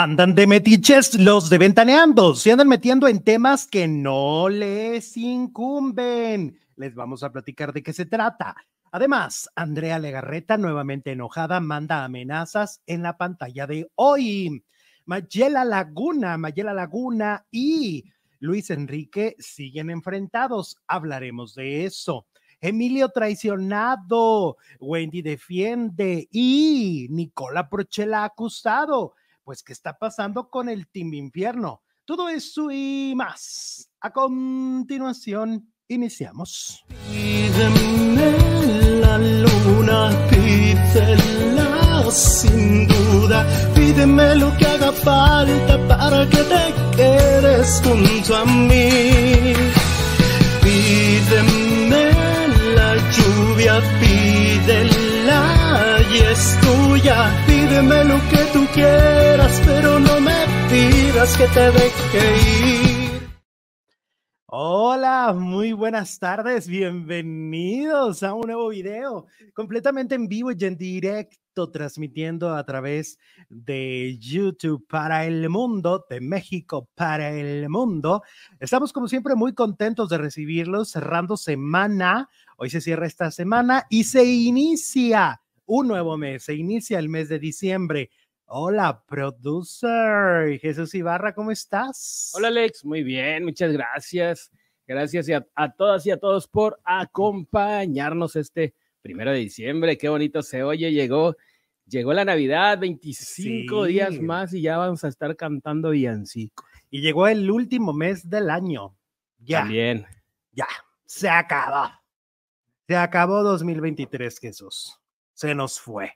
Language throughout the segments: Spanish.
Andan de metiches los de Ventaneando, se andan metiendo en temas que no les incumben. Les vamos a platicar de qué se trata. Además, Andrea Legarreta, nuevamente enojada, manda amenazas en la pantalla de hoy. Mayela Laguna, Mayela Laguna y Luis Enrique siguen enfrentados. Hablaremos de eso. Emilio traicionado, Wendy defiende y Nicola Prochela acusado pues, ¿qué está pasando con el Team Infierno? Todo eso y más. A continuación, iniciamos. Pídeme la luna, pídela sin duda, pídeme lo que haga falta para que te quedes junto a mí. Pídeme la lluvia, pídela y es tuya, pídeme lo que tú quieras, pero no me pidas que te deje ir. Hola, muy buenas tardes, bienvenidos a un nuevo video completamente en vivo y en directo, transmitiendo a través de YouTube para el mundo, de México para el mundo. Estamos como siempre muy contentos de recibirlos, cerrando semana. Hoy se cierra esta semana y se inicia un nuevo mes, se inicia el mes de diciembre. Hola, producer Jesús Ibarra, ¿cómo estás? Hola, Alex, muy bien, muchas gracias. Gracias a, a, todas y a todos por acompañarnos este primero de diciembre. Qué bonito se oye, llegó, llegó la Navidad, 25 sí. días más y ya vamos a estar cantando villancico. Y llegó el último mes del año. Ya. También. Ya, se acabó. Se acabó 2023, Jesús. Se nos fue.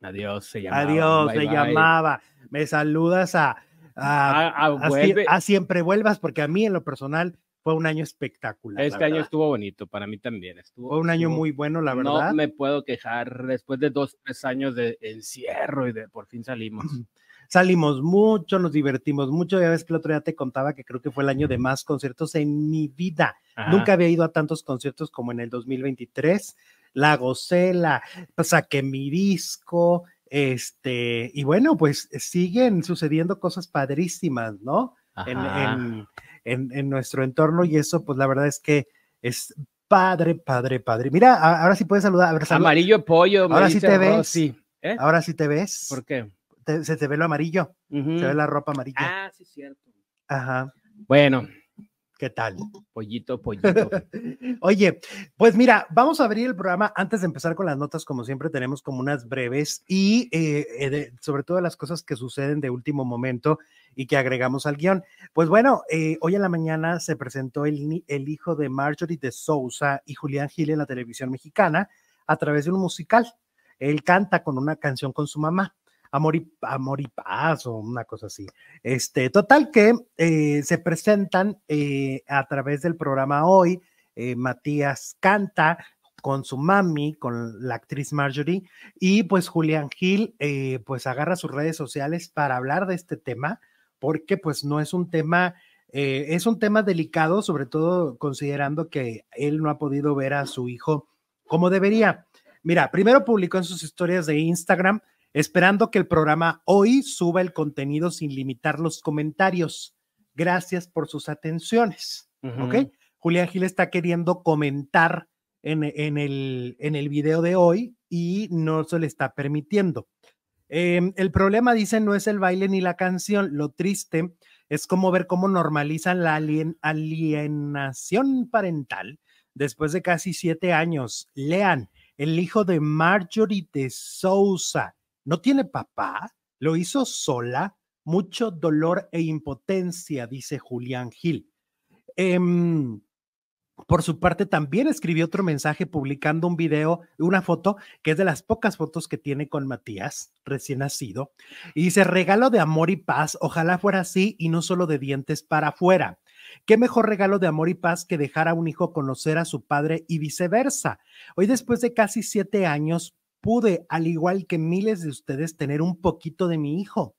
Adiós, se llamaba. Adiós, bye, se bye. llamaba. Me saludas a, a, a, a, siempre vuelvas, porque a mí en lo personal fue un año espectacular. Este año estuvo bonito, para mí también. Estuvo, fue un año estuvo, muy bueno, la verdad. No me puedo quejar después de dos, tres años de encierro y de por fin salimos. Salimos mucho, nos divertimos mucho. Ya ves que el otro día te contaba que creo que fue el año de más conciertos en mi vida. Ajá. Nunca había ido a tantos conciertos como en el 2023 la gocé, la saqué mi disco, este, y bueno, pues siguen sucediendo cosas padrísimas, ¿no? En, en, en, en, nuestro entorno y eso, pues la verdad es que es padre, padre, padre. Mira, ahora sí puedes saludar. Ver, salud. Amarillo pollo. Ahora sí te ves. Sí. ¿Eh? Ahora sí te ves. ¿Por qué? Te, se te ve lo amarillo. Uh -huh. Se ve la ropa amarilla. Ah, sí, cierto. Ajá. Bueno, ¿Qué tal? Pollito, pollito. Oye, pues mira, vamos a abrir el programa. Antes de empezar con las notas, como siempre, tenemos como unas breves y eh, de, sobre todo las cosas que suceden de último momento y que agregamos al guion. Pues bueno, eh, hoy en la mañana se presentó el, el hijo de Marjorie de Sousa y Julián Gil en la televisión mexicana a través de un musical. Él canta con una canción con su mamá. Amor y, amor y paz o una cosa así. Este, total que eh, se presentan eh, a través del programa hoy. Eh, Matías canta con su mami, con la actriz Marjorie, y pues Julián Gil pues agarra sus redes sociales para hablar de este tema, porque pues no es un tema, es un tema delicado, sobre todo considerando que él no ha podido ver a su hijo como debería. Mira, primero publicó en sus historias de Instagram esperando que el programa hoy suba el contenido sin limitar los comentarios. Gracias por sus atenciones. Uh -huh. ¿Ok? Julián Gil está queriendo comentar en, en, el, en el video de hoy y no se le está permitiendo. Eh, el problema, dicen, no es el baile ni la canción. Lo triste es como ver cómo normalizan la alien, alienación parental después de casi siete años. Lean, el hijo de Marjorie de Sousa no tiene papá, lo hizo sola, mucho dolor e impotencia, dice Julián Gil. Eh, por su parte, también escribió otro mensaje publicando un video, una foto que es de las pocas fotos que tiene con Matías, recién nacido, y dice, regalo de amor y paz, ojalá fuera así y no solo de dientes para afuera. ¿Qué mejor regalo de amor y paz que dejar a un hijo conocer a su padre y viceversa? Hoy, después de casi siete años, pude, al igual que miles de ustedes, tener un poquito de mi hijo.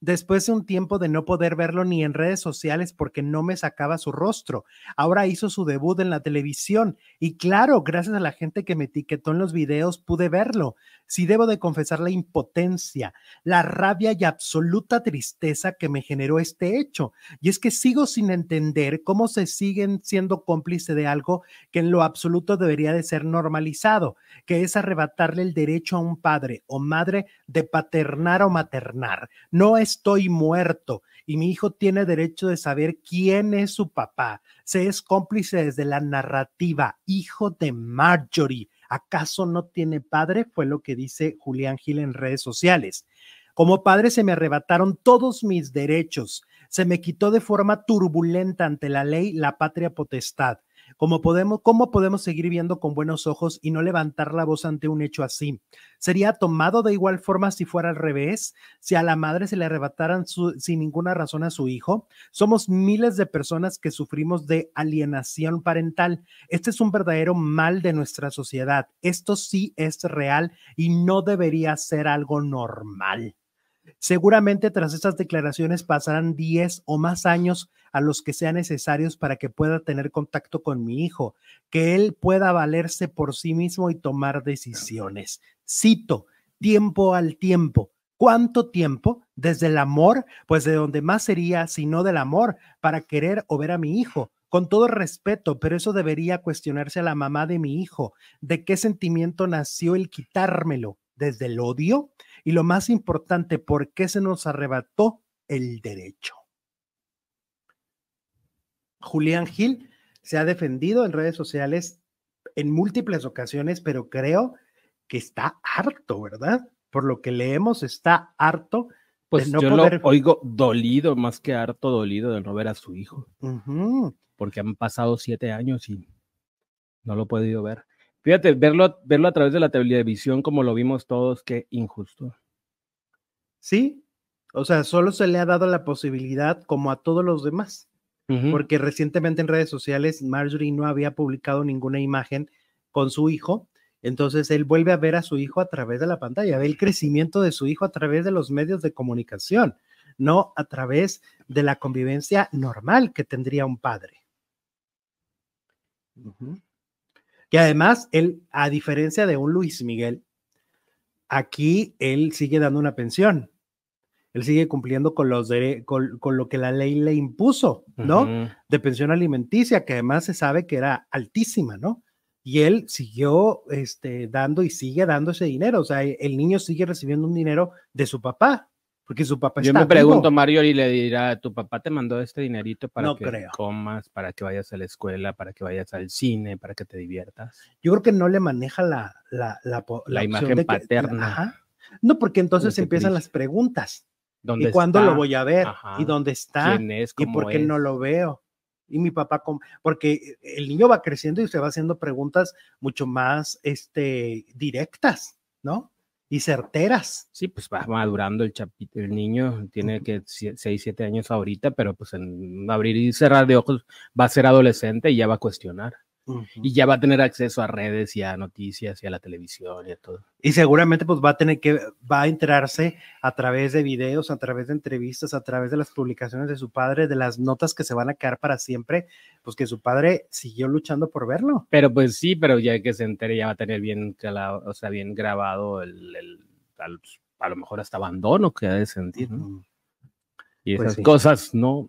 Después de un tiempo de no poder verlo ni en redes sociales porque no me sacaba su rostro. Ahora hizo su debut en la televisión y claro, gracias a la gente que me etiquetó en los videos pude verlo. Si debo de confesar la impotencia, la rabia y absoluta tristeza que me generó este hecho. Y es que sigo sin entender cómo se siguen siendo cómplice de algo que en lo absoluto debería de ser normalizado, que es arrebatarle el derecho a un padre o madre de paternar o maternar. No estoy muerto y mi hijo tiene derecho de saber quién es su papá. Se es cómplice desde la narrativa, hijo de Marjorie. ¿Acaso no tiene padre? Fue lo que dice Julián Gil en redes sociales. Como padre se me arrebataron todos mis derechos. Se me quitó de forma turbulenta ante la ley la patria potestad. ¿Cómo podemos, ¿Cómo podemos seguir viendo con buenos ojos y no levantar la voz ante un hecho así? ¿Sería tomado de igual forma si fuera al revés? Si a la madre se le arrebataran sin ninguna razón a su hijo. Somos miles de personas que sufrimos de alienación parental. Este es un verdadero mal de nuestra sociedad. Esto sí es real y no debería ser algo normal. Seguramente tras estas declaraciones pasarán 10 o más años a los que sean necesarios para que pueda tener contacto con mi hijo, que él pueda valerse por sí mismo y tomar decisiones. Cito, tiempo al tiempo. ¿Cuánto tiempo? Desde el amor, pues de donde más sería, si no del amor, para querer o ver a mi hijo. Con todo respeto, pero eso debería cuestionarse a la mamá de mi hijo. ¿De qué sentimiento nació el quitármelo? ¿Desde el odio? Y lo más importante, ¿por qué se nos arrebató el derecho? Julián Gil se ha defendido en redes sociales en múltiples ocasiones, pero creo que está harto, ¿verdad? Por lo que leemos, está harto. Pues no yo lo oigo dolido, más que harto dolido de no ver a su hijo. Porque han pasado siete años y no lo he podido ver. Fíjate, verlo, verlo a través de la televisión como lo vimos todos, qué injusto. Sí, o sea, solo se le ha dado la posibilidad como a todos los demás, porque recientemente en redes sociales Marjorie no había publicado ninguna imagen con su hijo, entonces él vuelve a ver a su hijo a través de la pantalla, ve el crecimiento de su hijo a través de los medios de comunicación, no a través de la convivencia normal que tendría un padre. Y además, él, a diferencia de un Luis Miguel, aquí él sigue dando una pensión. Él sigue cumpliendo con, los con, con, lo que la ley le impuso, ¿no? De pensión alimenticia, que además se sabe que era altísima, ¿no? Y él siguió este, dando y sigue dando ese dinero. O sea, el niño sigue recibiendo un dinero de su papá porque su papá Yo me pregunto, Mario, y le dirá, tu papá te mandó este dinerito para que comas, para que vayas a la escuela, para que vayas al cine, para que te diviertas. Yo creo que no le maneja la, la, la, imagen paterna. No, porque entonces empiezan las preguntas. ¿Y cuándo lo voy a ver? ¿Y dónde está? ¿Y por qué no lo veo? Y mi papá, porque el niño va creciendo y se va haciendo preguntas mucho más este, directas, ¿no? Y certeras. Sí, pues va madurando el chapito, el niño tiene que 6, 7 años ahorita, pero pues en abrir y cerrar de ojos va a ser adolescente y ya va a cuestionar. Y ya va a tener acceso a redes y a noticias y a la televisión y a todo. Y seguramente pues va a tener que, va a enterarse a través de videos, a través de entrevistas, a través de las publicaciones de su padre, de las notas que se van a quedar para siempre, pues que su padre siguió luchando por verlo. Pero pues sí, pero ya que se entere ya va a tener bien, o sea, bien grabado el, a lo mejor hasta abandono que ha de sentir, ¿no? Y pues esas cosas no,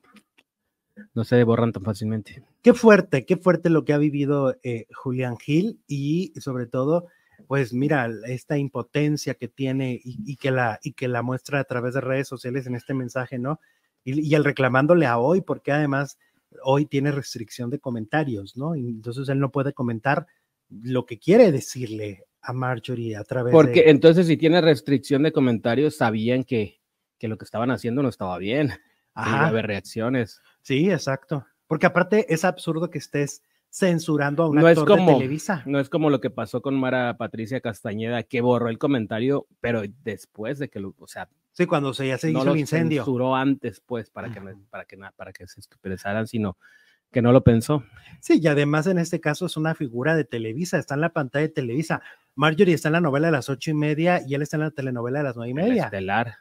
no se borran tan fácilmente. Qué fuerte, qué fuerte lo que ha vivido eh, Julián Gil y sobre todo, pues mira, esta impotencia que tiene y, que la, y que la muestra a través de redes sociales en este mensaje, ¿no? Y, y el reclamándole a hoy, porque además hoy tiene restricción de comentarios, ¿no? Y entonces él no puede comentar lo que quiere decirle a Marjorie a través Porque entonces si tiene restricción de comentarios, sabían que, que lo que estaban haciendo no estaba bien. Ajá. haber reacciones. Sí, exacto. Porque aparte es absurdo que estés censurando a un no actor de Televisa. No es como lo que pasó con Mara Patricia Castañeda, que borró el comentario, pero después de que lo, o sea, sí, cuando se ya se hizo el incendio. censuró antes, pues, para que, para que, para que se expresaran, sino que no lo pensó. Sí, y además en este caso es una figura de Televisa, está en la pantalla de Televisa. Marjorie está en la novela de las ocho y media y él está en la telenovela de las nueve y media. estelar.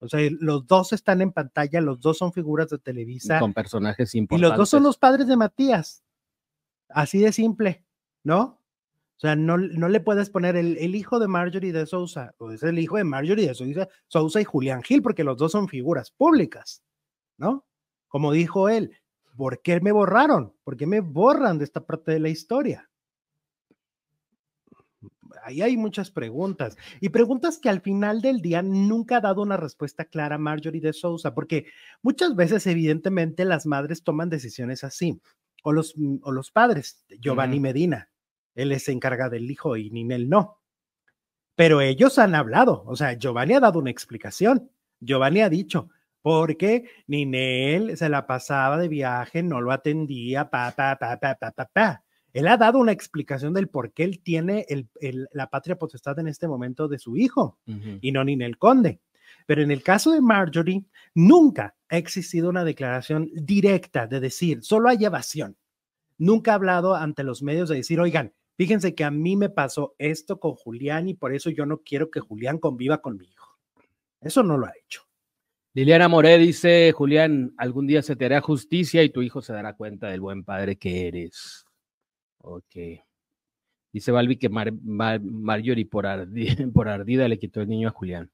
O sea, los dos están en pantalla, los dos son figuras de Televisa. Con personajes Y importantes. los dos son los padres de Matías. Así de simple, ¿no? O sea, no, no le puedes poner el, el hijo de Marjorie de Sousa, o es el hijo de Marjorie de Sousa, Sousa y Julián Gil, porque los dos son figuras públicas, ¿no? Como dijo él, ¿por qué me borraron? ¿Por qué me borran de esta parte de la historia? Ahí hay muchas preguntas y preguntas que al final del día nunca ha dado una respuesta clara Marjorie de Sousa, porque muchas veces evidentemente las madres toman decisiones así, o los, mm, o los padres, Giovanni. Medina, él se encarga del hijo y Ninel no. Pero ellos han hablado, o sea, Giovanni ha dado una explicación. Giovanni ha dicho, porque Ninel se la pasaba de viaje, no lo atendía, pa, pa, pa, pa, pa, pa, pa. Él ha dado una explicación del por qué él tiene el- el- la patria potestad en este momento de su hijo Ujú. y no Ninel Conde. Pero en el caso de Marjorie, nunca ha existido una declaración directa de decir, solo hay evasión. Nunca ha hablado ante los medios de decir, oigan, fíjense que a mí me pasó esto con Julián y por eso yo no quiero que Julián conviva con mi hijo. Eso no lo ha hecho. Liliana Moré dice, Julián, algún día se te hará justicia y tu hijo se dará cuenta del buen padre que eres. Ok. Dice Balbi que Mar- Mar- Marjorie por, ardi- por ardida le quitó el niño a Julián.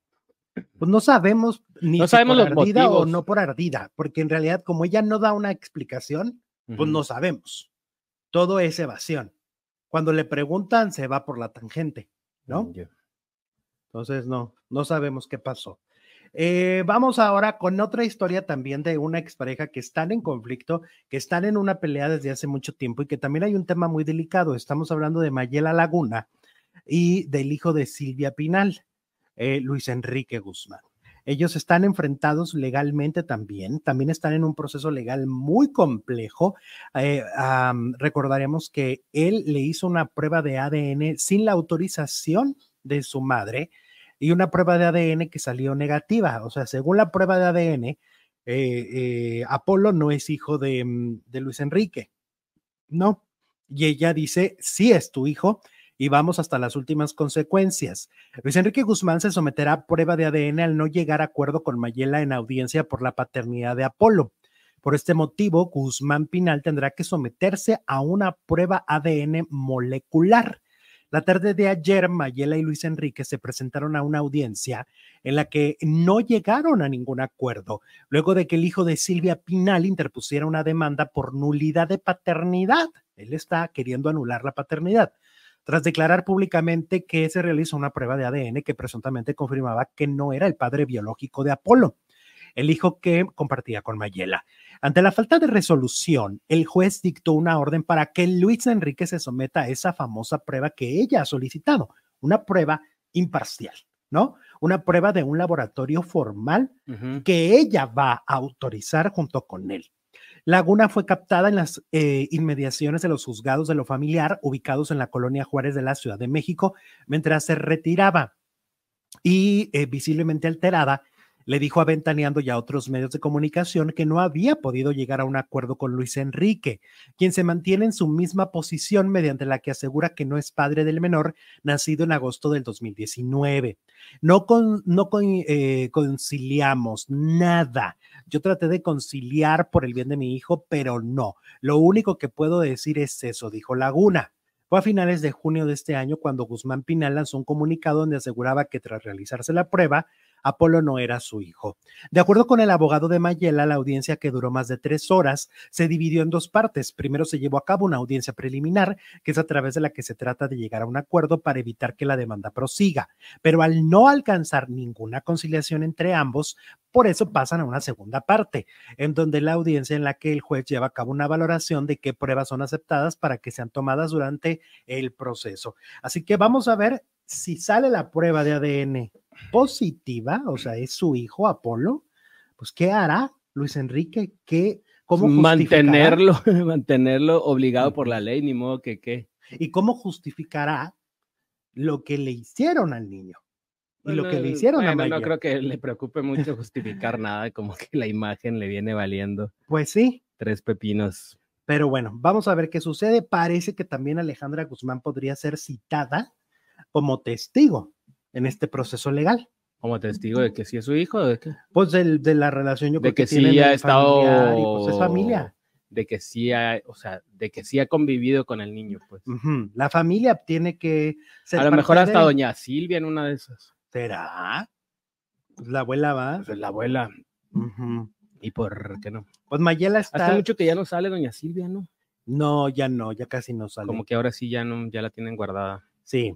Pues no sabemos ni No si sabemos por los ardida o motivos. no por ardida, porque en realidad como ella no da una explicación, pues no sabemos. Todo es evasión. Cuando le preguntan, se va por la tangente, ¿no? Mm. Entonces, no, no sabemos qué pasó. Eh, vamos ahora con otra historia también de una expareja que están en conflicto, que están en una pelea desde hace mucho tiempo y que también hay un tema muy delicado. Estamos hablando de Mayela Laguna y del hijo de Silvia Pinal, eh, Luis Enrique Guzmán. Ellos están enfrentados legalmente también, también están en un proceso legal muy complejo. Eh, recordaremos que él le hizo una prueba de ADN sin la autorización de su madre y una prueba de ADN que salió negativa. O sea, según la prueba de ADN, eh, eh, Apolo no es hijo de, mm, de Luis Enrique. No. Y ella dice, sí es tu hijo y vamos hasta las últimas consecuencias. Luis Enrique Guzmán se someterá a prueba de ADN al no llegar a acuerdo con Mayela en audiencia por la paternidad de Apolo. Por este motivo, Guzmán Pinal tendrá que someterse a una prueba ADN molecular. La tarde de ayer, Mayela y Luis Enrique se presentaron a una audiencia en la que no llegaron a ningún acuerdo, luego de que el hijo de Silvia Pinal interpusiera una demanda por nulidad de paternidad. Él está queriendo anular la paternidad tras declarar públicamente que se realizó una prueba de ADN que presuntamente confirmaba que no era el padre biológico de Apolo, el hijo que compartía con Mayela. Ante la falta de resolución, el juez dictó una orden para que Luis Enrique se someta a esa famosa prueba que ella ha solicitado, una prueba imparcial, ¿no? Una prueba de un laboratorio formal que ella va a autorizar junto con él. Laguna fue captada en las eh, inmediaciones de los juzgados de lo familiar ubicados en la colonia Juárez de la Ciudad de México mientras se retiraba y eh, visiblemente alterada le dijo a Ventaneando y a otros medios de comunicación que no había podido llegar a un acuerdo con Luis Enrique, quien se mantiene en su misma posición mediante la que asegura que no es padre del menor nacido en agosto del 2019. No, con, no eh, conciliamos nada. Yo traté de conciliar por el bien de mi hijo, pero no. Lo único que puedo decir es eso, dijo Laguna. Fue a finales de junio de este año cuando Guzmán Pinal lanzó un comunicado donde aseguraba que tras realizarse la prueba, Apolo no era su hijo. De acuerdo con el abogado de Mayela, la audiencia que duró más de tres horas se dividió en dos partes. Primero se llevó a cabo una audiencia preliminar, que es a través de la que se trata de llegar a un acuerdo para evitar que la demanda prosiga. Pero al no alcanzar ninguna conciliación entre ambos, por eso pasan a una segunda parte, en donde la audiencia en la que el juez lleva a cabo una valoración de qué pruebas son aceptadas para que sean tomadas durante el proceso. Así que vamos a ver si sale la prueba de ADN positiva, o sea, es su hijo Apolo, pues ¿qué hará Luis Enrique? ¿Qué, ¿Cómo mantenerlo, mantenerlo obligado por la ley, ni modo que qué. ¿Y cómo justificará lo que le hicieron al niño? Y lo que le Bueno, hicieron a Mayela. No creo que le preocupe mucho justificar nada, como que la imagen le viene valiendo Pues sí, tres pepinos. pero bueno, vamos a ver qué sucede. Parece que también Alejandra Guzmán podría ser citada como testigo en este proceso legal. Como testigo de que sí es su hijo, de que, Pues del- de, la relación yo de creo que que, tienen sí ha y, estado. pues es familia. De que sí ha, o sea, de que sí ha convivido con el niño, pues. La familia tiene que ser A lo mejor hasta de- doña Silvia en una de esas. ¿Será? Pues la abuela va. Pues la abuela. ¿Y por qué no? Pues Mayela está. Hace mucho que ya no sale doña Silvia, ¿no? No, ya no, ya casi no sale. Como que ahora sí ya no, ya la tienen guardada. Sí,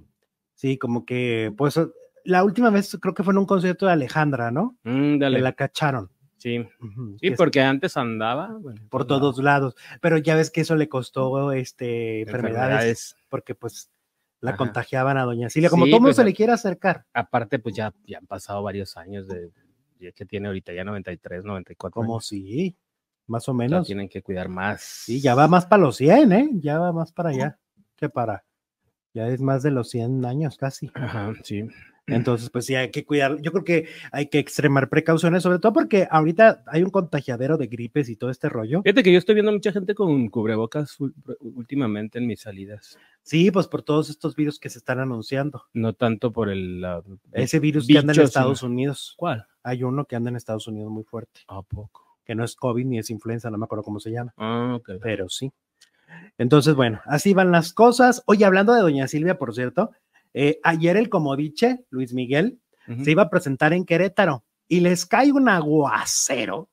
sí, como que, pues la última vez creo que fue en un concierto de Alejandra, ¿no? Mm, Que dale. la cacharon. Sí. Ujú, Sí, que porque antes andaba bueno, por todos lados. Pero ya ves que eso le costó este, enfermedades, porque pues la Ajá. contagiaban a doña Silvia. Como Sí, todo pues, se le quiere acercar, Aparte, pues ya, ya han pasado varios años de, ya que tiene ahorita ya 93, 94. como sí, más o La menos. tienen que cuidar más. Sí, ya va más para los 100, ¿eh? Ya va más para allá que para. Ya es más de los 100 años casi. Ajá, sí. Entonces, pues sí, hay que cuidar. Yo creo que hay que extremar precauciones, sobre todo porque ahorita hay un contagiadero de gripes y todo este rollo. Fíjate que yo estoy viendo mucha gente con cubrebocas últimamente en mis salidas. Sí, pues por todos estos virus que se están anunciando. No tanto por el... la- Ese virus que anda en Estados Unidos. ¿Cuál? Hay uno que anda en Estados Unidos muy fuerte, ¿A poco? que no es COVID ni es influenza, no me acuerdo cómo se llama, Ah, ok. pero sí. Entonces, bueno, así van las cosas. Oye, hablando de Doña Silvia, por cierto, eh, ayer el Comodiche, Luis Miguel, se iba a presentar en Querétaro y les cae un aguacero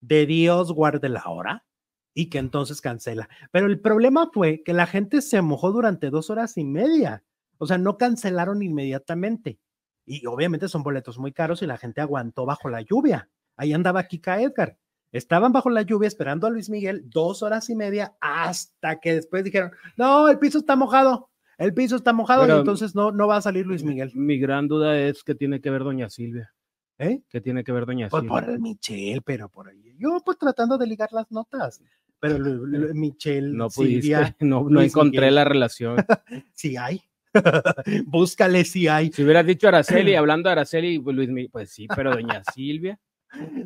de Dios guarde la hora y que entonces cancela. Pero el problema fue que la gente se mojó durante dos horas y media. O sea, no cancelaron inmediatamente. Y obviamente son boletos muy caros y la gente aguantó bajo la lluvia. Ahí andaba Kika Edgar. Estaban bajo la lluvia esperando a Luis Miguel dos horas y media hasta que después dijeron, no, el piso está mojado, el piso está mojado Pero- y entonces no, no va a salir Luis Miguel. Mi gran duda es que tiene que ver doña Silvia. ¿Eh? ¿Qué tiene que ver doña Pues Silvia? por el Michelle, pero por ahí. Yo pues tratando de ligar las notas. Pero lo- Michelle, No pudiste, Silvia, no, no encontré Miguel. la relación. sí hay. Búscale si hay. Si hubieras dicho Araceli, hablando de Araceli, pues, Luis Miguel, pues sí, pero doña Silvia.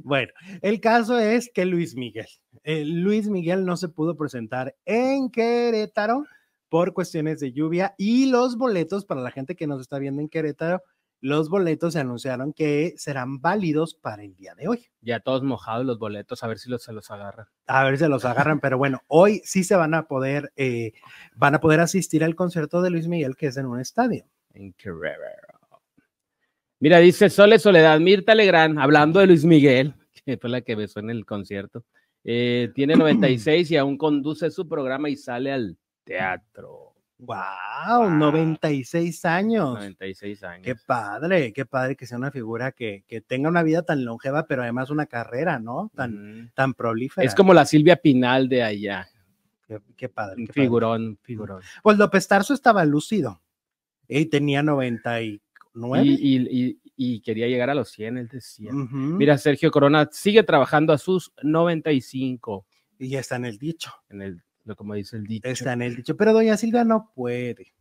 Bueno, el caso es que Luis Miguel, eh, Luis Miguel no se pudo presentar en Querétaro por cuestiones de lluvia y los boletos para la gente que nos está viendo en Querétaro, los boletos se anunciaron que serán válidos para el día de hoy. Ya todos mojados los boletos, a ver si los, se los agarran. A ver si los agarran, pero bueno, hoy sí se van a poder, eh, van a poder asistir al concierto de Luis Miguel que es en un estadio. En Querétaro. Mira, dice Sole Soledad, Mirta Legrand, hablando de Luis Miguel, que fue la que besó en el concierto. eh, tiene 96 y aún conduce su programa y sale al teatro. Wow, 96 años. 96 años. Qué padre, qué padre que sea una figura que, que tenga una vida tan longeva, pero además una carrera, ¿no? Tan, tan prolífera. Es como la Silvia Pinal de allá. Qué, qué padre. Qué padre. figurón, figurón. Pues López Tarso estaba lúcido. Y tenía 99. Y, y- y- y quería llegar a los 100, él decía. Ujú, Mira, Sergio Corona sigue trabajando a sus 95, Y ya está en el dicho. en el, lo como dice el dicho. Está en el dicho. Pero doña Silvia no puede.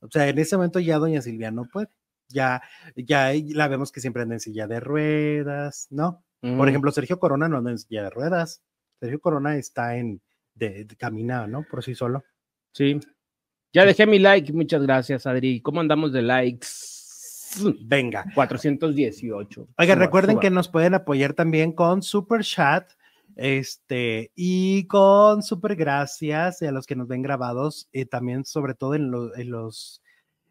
O sea, en ese momento ya doña Silvia no puede. Ya, ya la vemos que siempre anda en silla de ruedas, ¿no? Por ejemplo, Sergio Corona no anda en silla de ruedas. Sergio Corona está en, de, de- camina, ¿no? Por sí solo. Sí. Ya dejé mi like, muchas gracias, Adri. ¿Cómo andamos de likes? Venga. 418. Oiga, Suba, recuerden suba. que nos pueden apoyar también con Super Chat, este, y con Super Gracias, a los que nos ven grabados, y también sobre todo en, lo- en los,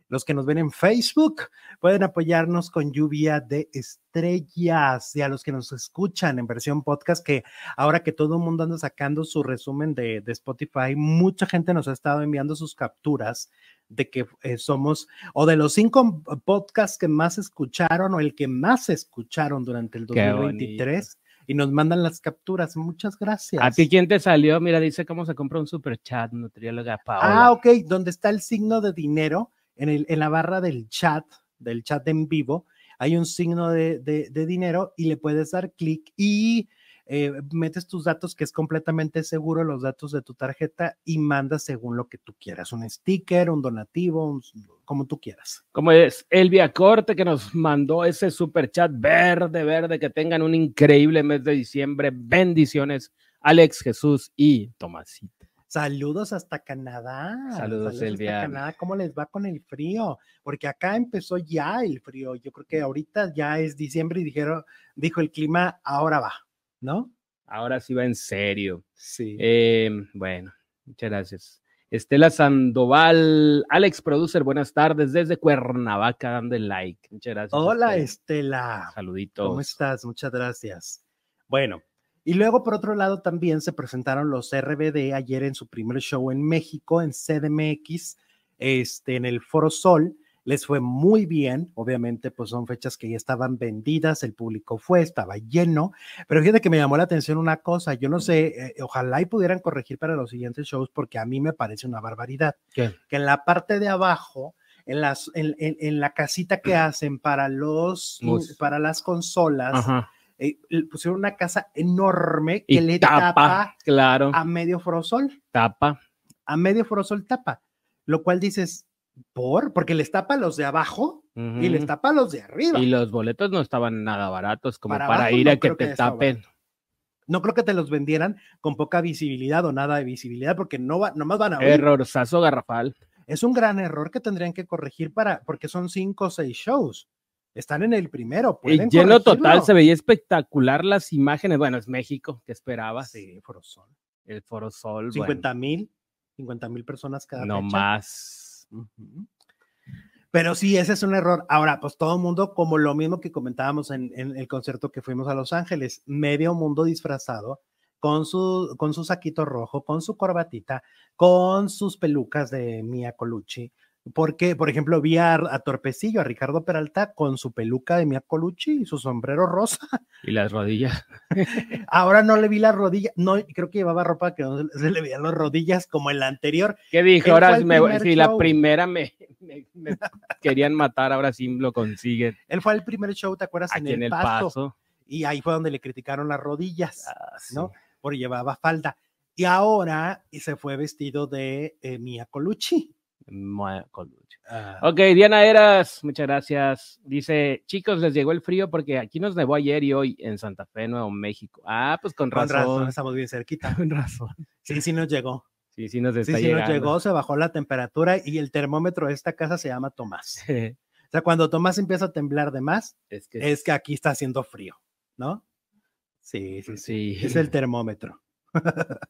los que nos ven en Facebook, pueden apoyarnos con lluvia de estrellas, y a los que nos escuchan en versión podcast, que ahora que todo el mundo anda sacando su resumen de, de Spotify, mucha gente nos ha estado enviando sus capturas de que eh, somos o de los cinco podcasts que más escucharon o el que más escucharon durante el Qué 2023 y nos mandan las capturas. Muchas gracias. ¿A ti quién te salió? Mira, dice cómo se compra un super chat, nutrióloga Paola. Ah, ok, donde está el signo de dinero en, la barra del chat, del chat en vivo, hay un signo de, dinero y le puedes dar clic y eh, metes tus datos, que es completamente seguro, los datos de tu tarjeta y mandas según lo que tú quieras, un sticker, un donativo, como tú quieras. Como es Elvia Corte que nos mandó ese super chat verde, verde, que tengan un increíble mes de diciembre. Bendiciones, Alex, Jesús y Tomasito. Saludos hasta Canadá. Saludos, hasta Elvia. Canadá. ¿Cómo les va con el frío? Porque acá empezó ya el frío. Yo creo que ahorita ya es diciembre y dijeron, dijo el clima, ahora va, ¿no? Ahora sí va en serio. Sí. Eh, bueno, muchas gracias. Estela Sandoval, Alex Producer, buenas tardes desde Cuernavaca, dando el like. Muchas gracias. Hola, Estela. Estela. Saluditos. ¿Cómo estás? Muchas gracias. Bueno, y luego por otro lado también se presentaron los RBD ayer en su primer show en México, en CDMX, este, en el Foro Sol. Les fue muy bien, obviamente, pues son fechas que ya estaban vendidas, el público fue, estaba lleno, pero fíjate que me llamó la atención una cosa, yo no sé, eh, ojalá y pudieran corregir para los siguientes shows porque a mí me parece una barbaridad, ¿Qué? que en la parte de abajo, en, las, en, en- en la casita que hacen para, los, para las consolas, Ajá. Eh, le pusieron una casa enorme que Y le tapa, tapa, claro, a medio forosol, tapa. a medio forosol tapa, lo cual dices, ¿por? Porque les tapa a los de abajo y les tapa a los de arriba. Y los boletos no estaban nada baratos como Para ir no a que te estaba tapen. No creo que te los vendieran con poca visibilidad o nada de visibilidad, porque no va, nomás van a. Errorzazo garrafal. Es un gran error que tendrían que corregir para, porque son cinco o seis shows. Están en el primero. Pueden lleno total, se veía espectacular las imágenes. Bueno, es México, ¿qué esperabas? Sí, Forosol. El Foro Sol, 50 mil, 50 mil personas cada no fecha. más. Ujú. Pero sí, ese es un error. Ahora, pues todo el mundo, como lo mismo que comentábamos en, en el concierto que fuimos a Los Ángeles, medio mundo disfrazado con su, con su saquito rojo, con su corbatita, con sus pelucas de Mia Colucci. Porque, por ejemplo, vi a, a Torpecillo, a Ricardo Peralta, con su peluca de Mia Colucci y su sombrero rosa. Y las rodillas. Ahora no le vi las rodillas, no, creo que llevaba ropa que no se, le veían las rodillas como en la anterior. ¿Qué dije? Él Ahora el me, la primera me, me- me querían matar, ahora sí lo consiguen. Él fue el primer show, ¿te acuerdas? Aquí en el paso. y ahí fue donde le criticaron las rodillas, Ah, sí. ¿no? Porque llevaba falda. Y ahora y se fue vestido de eh, Mia Colucci. Colucci. Ah, Ok, Diana Eras, muchas gracias. Dice, chicos, les llegó el frío porque aquí nos nevó ayer y hoy en Santa Fe, Nuevo México. Ah, pues con con razón. razón, estamos bien cerquita. Con razón. Sí, sí nos llegó. Sí, sí nos Sí, está sí llegando. nos llegó, se bajó la temperatura y el termómetro de esta casa se llama Tomás. O sea, cuando Tomás empieza a temblar de más, es que es que aquí está haciendo frío, ¿no? Sí, sí, sí. sí. Es el termómetro.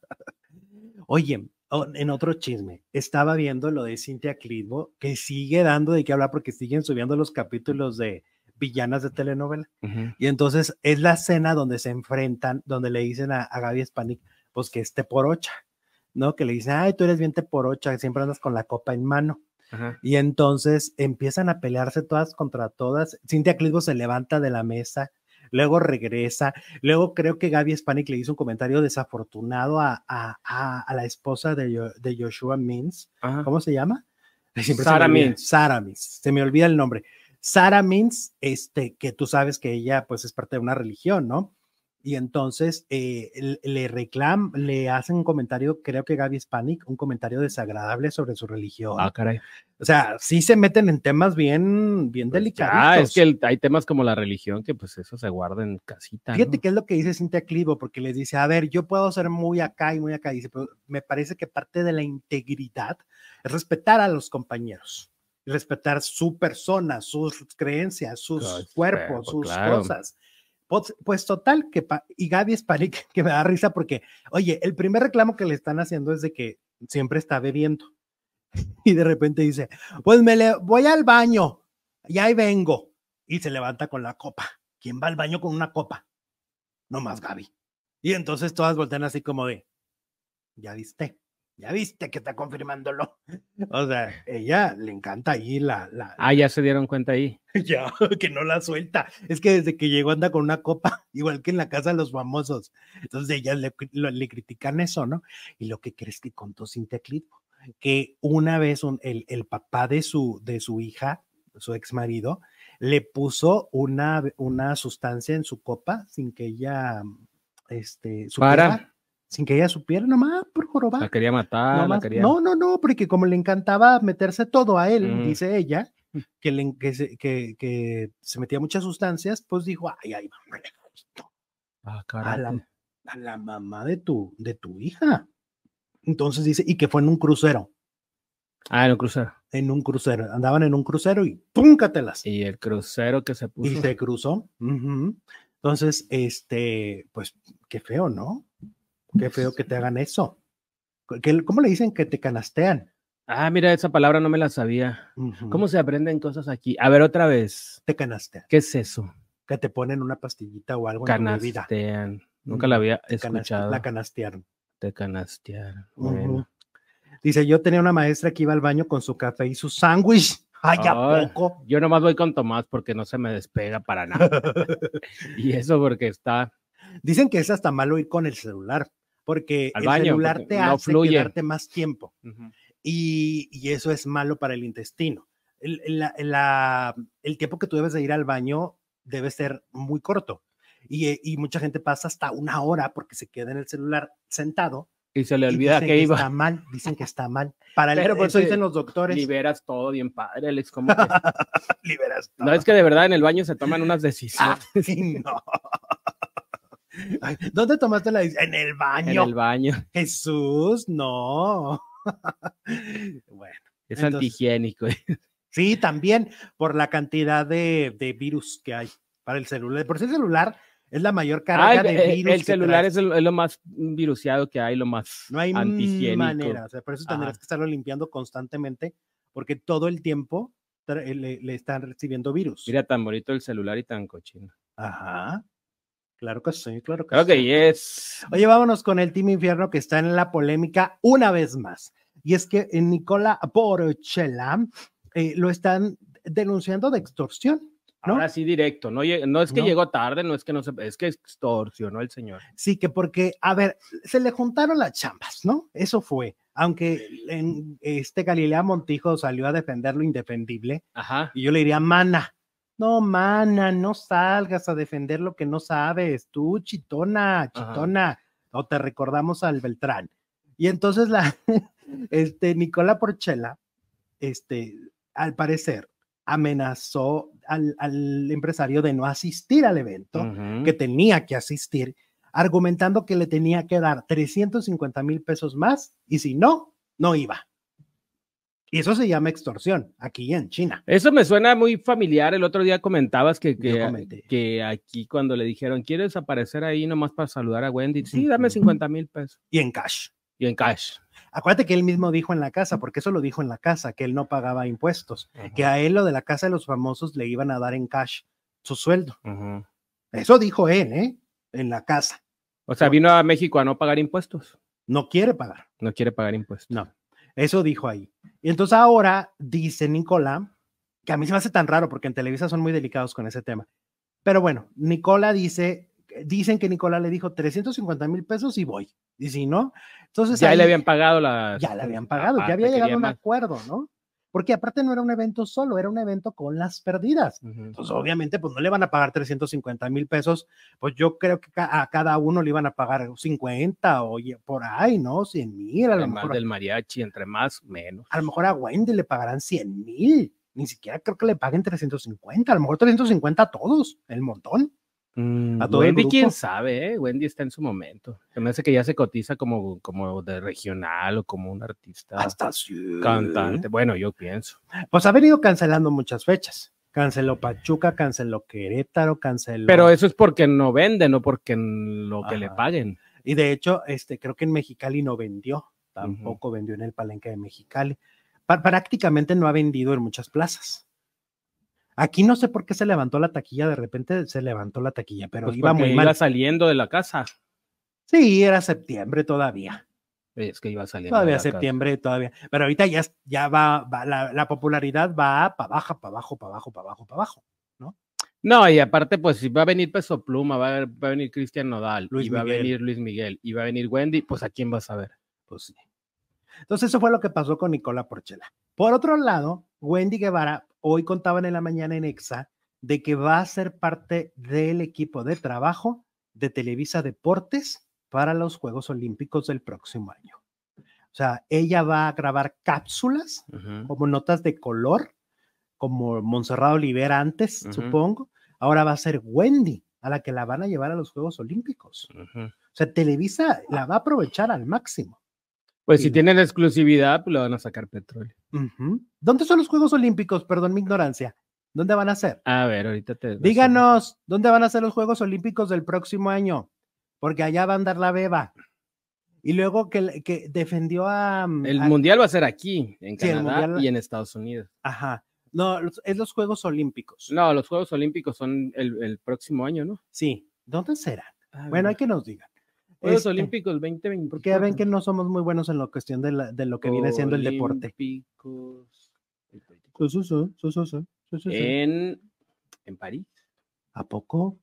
Oye, en otro chisme, estaba viendo lo de Cintia Clitbo, que sigue dando de qué hablar porque siguen subiendo los capítulos de villanas de telenovela. Y entonces es la escena donde se enfrentan, donde le dicen a, a Gaby Spanik, pues que es teporocha, ¿no? Que le dicen, ay, tú eres bien teporocha, siempre andas con la copa en mano. Y entonces empiezan a pelearse todas contra todas. Cintia Clitbo se levanta de la mesa, luego regresa, luego creo que Gaby Spanik le hizo un comentario desafortunado a, a- a- a la esposa de, de Joshua Mins. Ajá. ¿Cómo se llama? Sara. Mintz. Sara Mintz, se me olvida el nombre. Sara Mintz, este, que tú sabes que ella pues es parte de una religión, ¿no? Y entonces eh, le- reclaman, le hacen un comentario, creo que Gaby Spanik, un comentario desagradable sobre su religión. Ah, caray. O sea, sí se meten en temas bien, bien Pues delicados. ya, es que el- hay temas como la religión que pues eso se guarda en casita. Fíjate ¿no? qué es lo que dice Cintia Clivo, porque les dice, a ver, yo puedo ser muy acá y muy acá. Dice, pero me parece que parte de la integridad es respetar a los compañeros, respetar su persona, sus creencias, sus Claro, cuerpos, sus claro. cosas. Pues, pues total, que y Gaby Spanik, que me da risa porque, oye, el primer reclamo que le están haciendo es de que siempre está bebiendo. Y de repente dice, pues me le voy al baño y ahí vengo. Y se levanta con la copa. ¿Quién va al baño con una copa? No más Gaby. Y entonces todas voltean así como de, ya viste, ya viste que está confirmándolo. O sea, ella le encanta ahí la, la, Ah, ya se dieron cuenta ahí. ya, que no la suelta. Es que desde que llegó anda con una copa, igual que en la casa de los famosos. Entonces ellas le, critican eso, ¿no? Y lo que crees que contó Cintia Clitbo, que una vez un- el, el papá de su, de su hija, su ex marido, le puso una, una sustancia en su copa sin que ella, este, supiera, Para. Sin que ella supiera, nomás por jorobar. La quería matar, la quería. No, no, no, porque como le encantaba meterse todo a él, Mm. dice ella, que, le, que, se, que, que se metía muchas sustancias, pues dijo, ay, ay, vámonos, Ah, a la, a la mamá de tu, de tu hija. Entonces dice, y que fue en un crucero, Ah, en un crucero. en un crucero, andaban en un crucero y ¡púncatelas! Y el crucero que se puso. Y se cruzó. Entonces, este, pues, qué feo, ¿no? Qué feo que te hagan eso. ¿Qué- ¿Cómo le dicen que te canastean? Ah, mira, esa palabra no me la sabía. ¿Cómo se aprenden cosas aquí? A ver, otra vez. te canastean? ¿Qué es eso? Que te ponen una pastillita o algo en tu. Canastean. Nunca la había Te escuchado. La canastearon. Te canastearon. Dice, yo tenía una maestra que iba al baño con su café y su sándwich. Ay, ¿a poco? Yo nomás voy con Tomás porque no se me despega para nada. y eso porque está. Dicen que es hasta malo ir con el celular, porque Al el baño, celular porque te no hace fluye. quedarte más tiempo Ujú. y, y eso es malo para el intestino. El, la- la- el tiempo que tú debes de ir al baño debe ser muy corto y, eh, y mucha gente pasa hasta una hora porque se queda en el celular sentado. Y se le olvida que Está iba. mal, dicen que está mal. Para el, Pero, pues, eso dicen los doctores. Liberas todo bien padre, Alex. como que- Liberas No es que de verdad en el baño se toman unas decisiones. Ay, no. Ay, ¿Dónde tomaste la decisión? En el en baño. el baño. Jesús, no. bueno, Es Entonces- antihigiénico. sí, también por la cantidad de, de virus que hay para el celular. Por si el celular es la mayor carga de el- virus. el celular es, el- es lo más viruseado que hay, lo más No hay antihigiénico. manera. O sea, por eso Ajá. que estarlo limpiando constantemente, porque todo el tiempo tra- le, le están recibiendo virus. Mira tan bonito el celular y tan cochino. Ajá. Claro que sí, claro que Creo sí. que es. Oye, vámonos con el Team Infierno que está en la polémica una vez más. Y es que eh, Nicola Porchela eh, lo están denunciando de extorsión. ¿no? Ahora sí directo, no, no es que No. llegó tarde, no es que no se, es que extorsionó el señor. Sí, que porque, a ver, se le juntaron las chambas, ¿no? Eso fue. Aunque en este Galilea Montijo salió a defender lo indefendible, Ajá. y yo le diría, mana, no, mana, no salgas a defender lo que no sabes, tú, chitona, chitona, o te recordamos al Beltrán. Y entonces la, este, Nicola Porchela, este, al parecer, amenazó al, al empresario de no asistir al evento, que tenía que asistir, argumentando que le tenía que dar 350 mil pesos más y si no, no iba. Y eso se llama extorsión aquí en China. Eso me suena muy familiar. El otro día comentabas que, que, que aquí cuando le dijeron, ¿quieres aparecer ahí nomás para saludar a Wendy? Sí, dame Ujú. 50 mil pesos. Y en cash. Y en cash. Acuérdate que él mismo dijo en la casa, porque eso lo dijo en la casa, que él no pagaba impuestos, que a él lo de la casa de los famosos le iban a dar en cash su sueldo. Eso dijo él, ¿eh? En la casa. O sea, vino a México a no pagar impuestos. No quiere pagar. No quiere pagar impuestos. No, eso dijo ahí. Y entonces ahora dice Nicola, que a mí se me hace tan raro porque en Televisa son muy delicados con ese tema. Pero bueno, Nicola dice, dicen que Nicola le dijo 350 mil pesos y voy. Y si no, entonces ya ahí le habían pagado la. ya le habían pagado, ya había llegado a un más. acuerdo, ¿no? Porque aparte no era un evento solo, era un evento con las perdidas. Ujú. Entonces, obviamente, pues no le van a pagar 350 mil pesos, pues yo creo que a cada uno le iban a pagar 50 o por ahí, ¿no? 100 mil, a lo Además mejor. del mariachi, entre más, menos. A lo mejor a Wendy le pagarán 100 mil, ni siquiera creo que le paguen 350, a lo mejor 350 a todos, el montón. Mm, A todo el Wendy, quién grupo. sabe, ¿eh? Wendy está en su momento. Se me hace que ya se cotiza como, como de regional o como un artista Hasta sí. cantante. Bueno, yo pienso. Pues ha venido cancelando muchas fechas. Canceló Pachuca, canceló Querétaro, canceló. Pero eso es porque no vende, no porque lo que le paguen. Y de hecho, este, creo que en Mexicali no vendió, tampoco vendió en el palenque de Mexicali. Pa- prácticamente no ha vendido en muchas plazas. Aquí no sé por qué se levantó la taquilla, de repente se levantó la taquilla, pero Pues iba muy iba mal. saliendo de la casa. Sí, era septiembre todavía. Es que iba saliendo. de Todavía casa. septiembre, todavía. Pero ahorita ya, ya va, va- la, la popularidad va para baja, para abajo, para abajo, para abajo, para abajo. No, y aparte, pues si va a venir Peso Pluma, va a, va a venir Cristian Nodal, Luis y va Miguel. a venir Luis Miguel, y va a venir Wendy, pues a quién vas a ver. Pues sí. Entonces, eso fue lo que pasó con Nicola Porchela. Por otro lado, Wendy Guevara hoy contaban en la mañana en EXA de que va a ser parte del equipo de trabajo de Televisa Deportes para los Juegos Olímpicos del próximo año. O sea, ella va a grabar cápsulas como notas de color, como Montserrat Olivera antes, supongo. Ahora va a ser Wendy a la que la van a llevar a los Juegos Olímpicos. O sea, Televisa la va a aprovechar al máximo. Pues si tienen exclusividad, pues le van a sacar petróleo. ¿Dónde son los Juegos Olímpicos? Perdón mi ignorancia. ¿Dónde van a ser? A ver, ahorita te. Díganos, ¿dónde van a ser los Juegos Olímpicos del próximo año? Porque allá va a andar la beba. Y luego que, que defendió a... El a- mundial va a ser aquí, en Sí, el Canadá mundial- y en Estados Unidos. Ajá. No, es los Juegos Olímpicos. No, los Juegos Olímpicos son el, el próximo año, ¿no? Sí. ¿Dónde serán? Bueno, hay que nos digan. Juegos este, Olímpicos 2020. Porque ven que no somos muy buenos en la cuestión de, lo que viene siendo el deporte. Olímpicos. En, París. ¿A poco?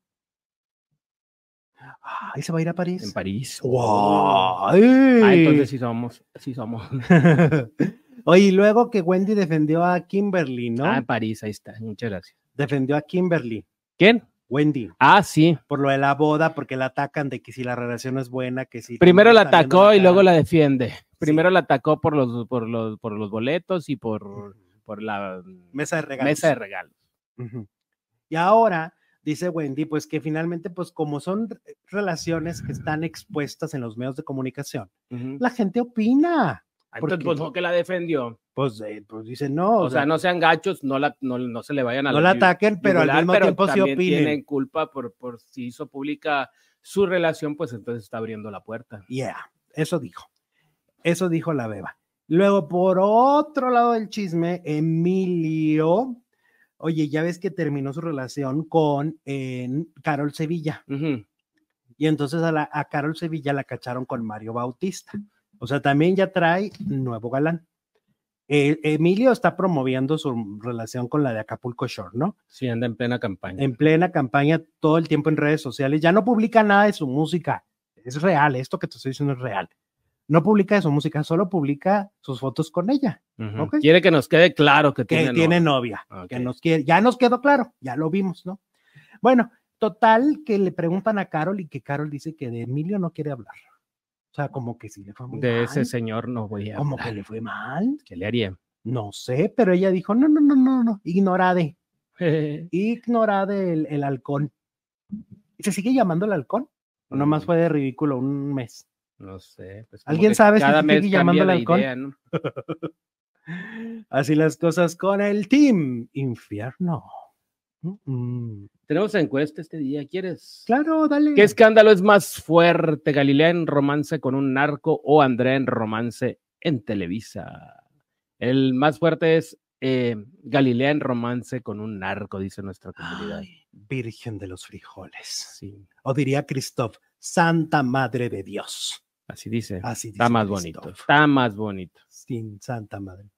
Ahí se va a ir a París. En París. ¡Wow! ¡Ay! Ah, entonces sí somos, sí somos. Oye, y luego que Wendy defendió a Kimberly, ¿no? Ah, París, ahí está. Muchas gracias. Defendió a Kimberly. ¿Quién? Wendy, Ah, sí. por lo de la boda, porque la atacan de que si la relación es buena, que si. Primero la atacó y luego la defiende. Primero la atacó por los, por los, por los boletos y por, por la Mesa de regalos. mesa de regalos. Y ahora dice Wendy, pues que finalmente, pues como son re- relaciones que están expuestas en los medios de comunicación, la gente opina. Entonces, porque- pues no que la defendió. Pues, eh, pues dice, no, O, sea, no sean gachos, no, la, no, no se le vayan a no la ataquen, pero al mismo pero tiempo sí opinen. tienen culpa por, por si hizo pública su relación, pues entonces está abriendo la puerta. Yeah, eso dijo. Eso dijo la beba. Luego, por otro lado del chisme, Emilio, oye, ya ves que terminó su relación con Carol Sevilla. Y entonces a, la, a Carol Sevilla la cacharon con Mario Bautista. O sea, también ya trae nuevo galán. Eh, Emilio está promoviendo su relación con la de Acapulco Shore, ¿no? Sí, anda en plena campaña. En plena campaña todo el tiempo en redes sociales. Ya no publica nada de su música. Es real, esto que te estoy diciendo es real. No publica de su música, solo publica sus fotos con ella, ok. Quiere que nos quede claro que que tiene, novia. Que Ok. nos quiere, ya nos quedó claro, ya lo vimos, ¿no? Bueno, total que le preguntan a Carol y que Carol dice que de Emilio no quiere hablar. O sea, como que sí le fue muy De mal. ese señor no voy a Como que le fue mal. ¿Qué le haría? No sé, pero ella dijo, no, no, no, no, no, ignorade, ignorade el, el halcón. ¿Y se sigue llamando el halcón? ¿O nomás Mm. fue de ridículo un mes? No sé. pues ¿Alguien sabe si cada sigue llamando de halcón? idea, ¿no? Así las cosas con el Team Infierno. Mm, Tenemos encuesta este día. ¿Quieres? Claro, dale. ¿Qué escándalo es más fuerte? ¿Galilea en romance con un narco o Andrea en romance en Televisa? El más fuerte es eh, Galilea en romance con un narco, dice nuestra comunidad. Ay, Virgen de los frijoles. Sí, O diría Christoph, Santa Madre de Dios. así dice. Así dice Está más bonito. Está más bonito. Sin Santa Madre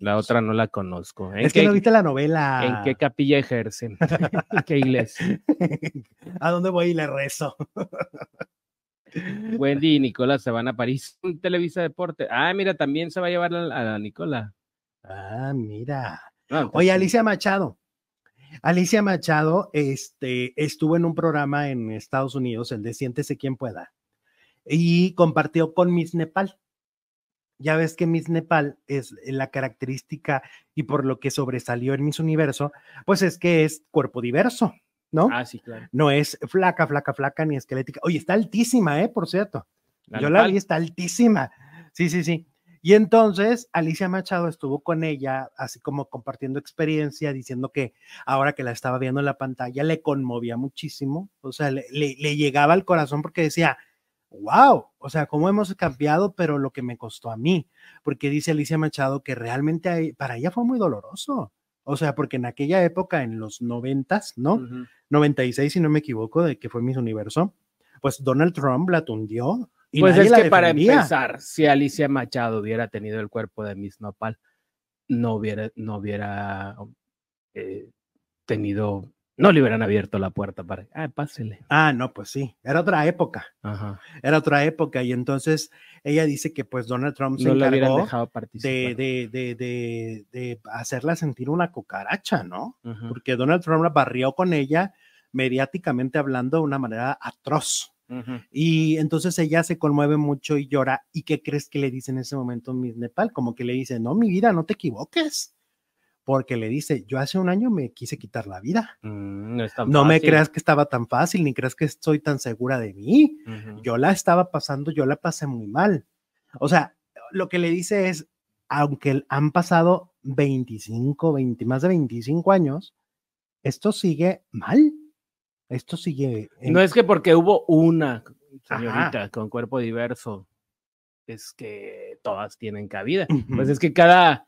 La otra no la conozco. ¿En Es que no viste la novela. ¿En qué capilla ejercen? ¿En qué iglesia? ¿A dónde voy y le rezo? Wendy y Nicola se van a París. Televisa Deporte. Ah, mira, también se va a llevar a la, Nicola. Ah, mira. No, entonces Oye. Alicia Machado. Alicia Machado este, estuvo en un programa en Estados Unidos, el de Siéntese quien pueda, y compartió con Miss Nepal. Ya ves que Miss Nepal es la característica y por lo que sobresalió en Miss Universo, pues es que es cuerpo diverso, ¿no? Ah, sí, claro. No es flaca, flaca, flaca ni esquelética. Oye, está altísima, ¿eh? Por cierto. La Yo la vi, está altísima. Sí, sí, sí. Y entonces Alicia Machado estuvo con ella, así como compartiendo experiencia, diciendo que ahora que la estaba viendo en la pantalla le conmovía muchísimo, o sea, le, le- le llegaba al corazón porque decía, wow, o sea, cómo hemos cambiado, pero lo que me costó a mí, porque dice Alicia Machado que realmente para ella fue muy doloroso, o sea, porque en aquella época, en los noventas, ¿no? Ujú. 96, si no me equivoco, de que fue Miss Universo, pues Donald Trump la tundió. Y Pues nadie es la que para empezar, si Alicia Machado hubiera tenido el cuerpo de Miss Nopal, no hubiera, no hubiera eh, tenido, no le hubieran abierto la puerta para, ah, pásele. Ah, no, pues sí, era otra época, Ajá. era otra época y entonces ella dice que pues Donald Trump se No encargó dejado participar. de, de, de, de, de hacerla sentir una cucaracha, ¿no? Porque Donald Trump la barrió con ella mediáticamente hablando de una manera atroz. Y entonces ella se conmueve mucho y llora. ¿Y qué crees que le dice en ese momento Miss Nepal? Como que le dice, no, mi vida, no te equivoques. Porque le dice, yo hace un año me quise quitar la vida. Mm, no es tan No me creas que estaba tan fácil, ni creas que estoy tan segura de mí. Yo la estaba pasando, yo la pasé muy mal. O sea, lo que le dice es, aunque han pasado 25, 20, más de 25 años, esto sigue mal. Esto sigue. en- No es que porque hubo una Ajá. señorita con cuerpo diverso, es que todas tienen cabida. Pues es que cada,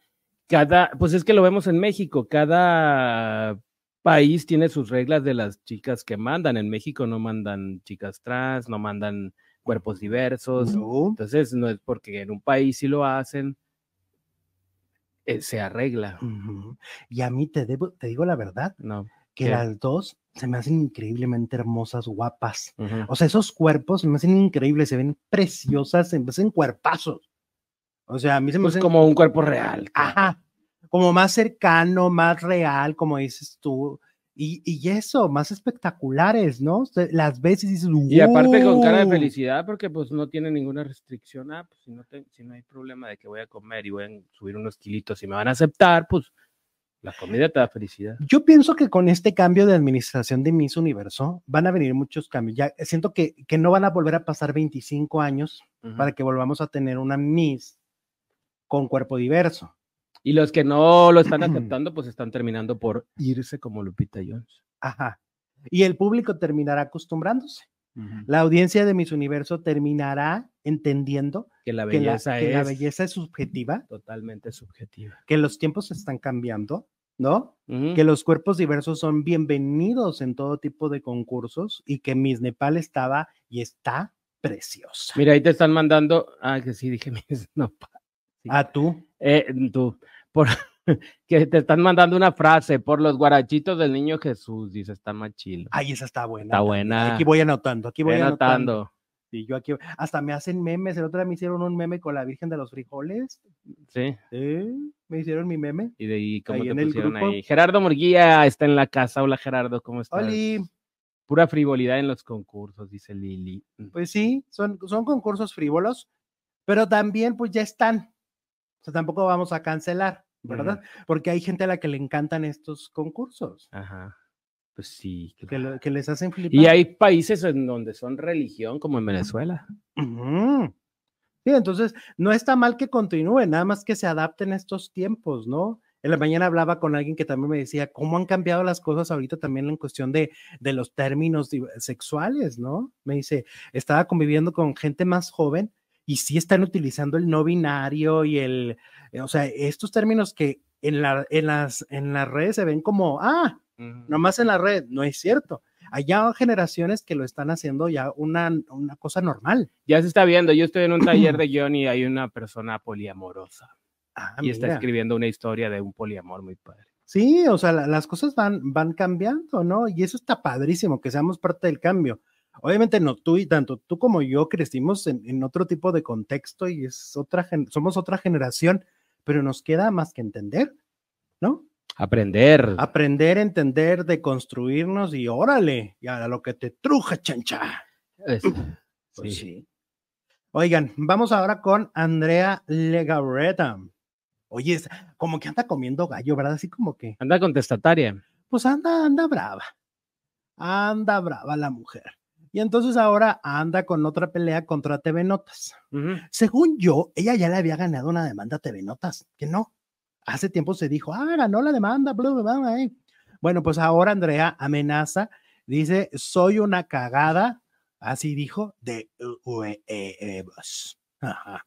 cada, pues es que lo vemos en México, cada país tiene sus reglas de las chicas que mandan. En México no mandan chicas trans, no mandan cuerpos diversos. No. Entonces, no es porque en un país sí lo hacen, eh, se arregla. Ujú. Y a mí te, debo, te digo la verdad, No. que ¿Qué? las dos se me hacen increíblemente hermosas, guapas. O sea, esos cuerpos se me hacen increíbles, se ven preciosas, se me hacen cuerpazos. O sea, a mí se me Pues hacen como un cuerpo real. claro. Ajá, como más cercano, más real, como dices tú. Y, y eso, más espectaculares, ¿no? Las y dices, Y aparte con cara de felicidad, porque pues no tiene ninguna restricción. Ah, pues si no, te- si no hay problema de que voy a comer y voy a subir unos kilitos y me van a aceptar, pues la comida te da felicidad. Yo pienso que con este cambio de administración de Miss Universo van a venir muchos cambios. Ya siento que, que no van a volver a pasar 25 años Ujú. para que volvamos a tener una Miss con cuerpo diverso. Y los que no lo están aceptando, pues están terminando por irse como Lupita Jones. Ajá. Y el público terminará acostumbrándose. La audiencia de Miss Universo terminará entendiendo Que la que, la, belleza que es la belleza es subjetiva, totalmente subjetiva. que los tiempos están cambiando, ¿no? Que los cuerpos diversos son bienvenidos en todo tipo de concursos y que Miss Nepal estaba y está preciosa. Mira, ahí te están mandando. Ah, que sí, dije, no, pa- sí. A tú. Eh, tú, por, que te están mandando una frase por los guarachitos del niño Jesús, dice, está más chilo. Ay, esa está buena. Está buena. Aquí voy anotando, aquí voy anotando. anotando. Y yo aquí, hasta me hacen memes. El otro día me hicieron un meme con la Virgen de los Frijoles. Sí, ¿eh? Me hicieron mi meme. y de ahí, ¿cómo Ahí te pusieron ahí? Gerardo Murguía está en la casa. Hola, Gerardo, ¿cómo estás? Oli, Pura frivolidad en los concursos, dice Lili. Pues sí, son, son concursos frívolos, pero también pues ya están. Sea, tampoco vamos a cancelar, ¿verdad? Porque hay gente a la que le encantan estos concursos, Ajá. Pues sí. que, claro. lo- que les hacen flipar. Y hay países en donde son religión, como en Venezuela. Sí, entonces no está mal que continúen, nada más que se adapten a estos tiempos, ¿no? En la mañana hablaba con alguien que también me decía cómo han cambiado las cosas ahorita también en cuestión de, de los términos sexuales, ¿no? Me dice, estaba conviviendo con gente más joven y sí están utilizando el no binario y el, eh, o sea, estos términos que en, la, en, las, en las redes se ven como, ah, nomás en la red, no es cierto. Hay ya generaciones que lo están haciendo ya una, una cosa normal. Ya se está viendo. Yo estoy en un taller de guion y hay una persona poliamorosa. Ah, y está mira. escribiendo una historia de un poliamor muy padre. Sí, o sea, la- las cosas van, van cambiando, ¿no? Y eso está padrísimo, que seamos parte del cambio. Obviamente no tú y tanto tú como yo crecimos en, en otro tipo de contexto y es otra, somos otra generación, pero nos queda más que entender, ¿no? Aprender. Aprender, entender, de construirnos y órale, y a lo que te truja, chancha. Es- Pues sí. sí. Oigan, vamos ahora con Andrea Legarreta. Oye, es como que anda comiendo gallo, ¿verdad? Así como que, Anda contestataria. pues anda, anda brava. Anda brava la mujer. Y entonces ahora anda con otra pelea contra TV Notas. Ujú. Según yo, ella ya le había ganado una demanda a TV Notas, que no. Hace tiempo se dijo, ah, ganó la demanda, bla, bla, bla, eh". Bueno, pues ahora Andrea amenaza, dice, soy una cagada, así dijo, de huevos. Ajá.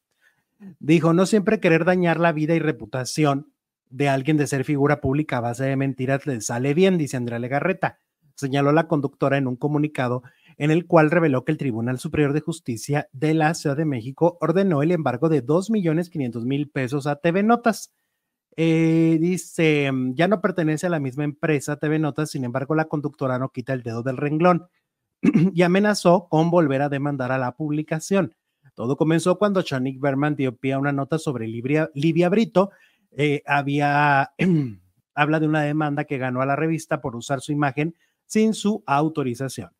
Dijo, no siempre querer dañar la vida y reputación de alguien de ser figura pública a base de mentiras le sale bien, dice Andrea Legarreta. Señaló la conductora en un comunicado en el cual reveló que el Tribunal Superior de Justicia de la Ciudad de México ordenó el embargo de 2.500.000 pesos a TV Notas. Eh, dice, mm, ya no pertenece a la misma empresa TV Notas, sin embargo, la conductora no quita el dedo del renglón y amenazó con volver a demandar a la publicación. Todo comenzó cuando Chanik Berman dio pie a una nota sobre Libia, Livia Brito. Eh, había, habla de una demanda que ganó a la revista por usar su imagen sin su autorización.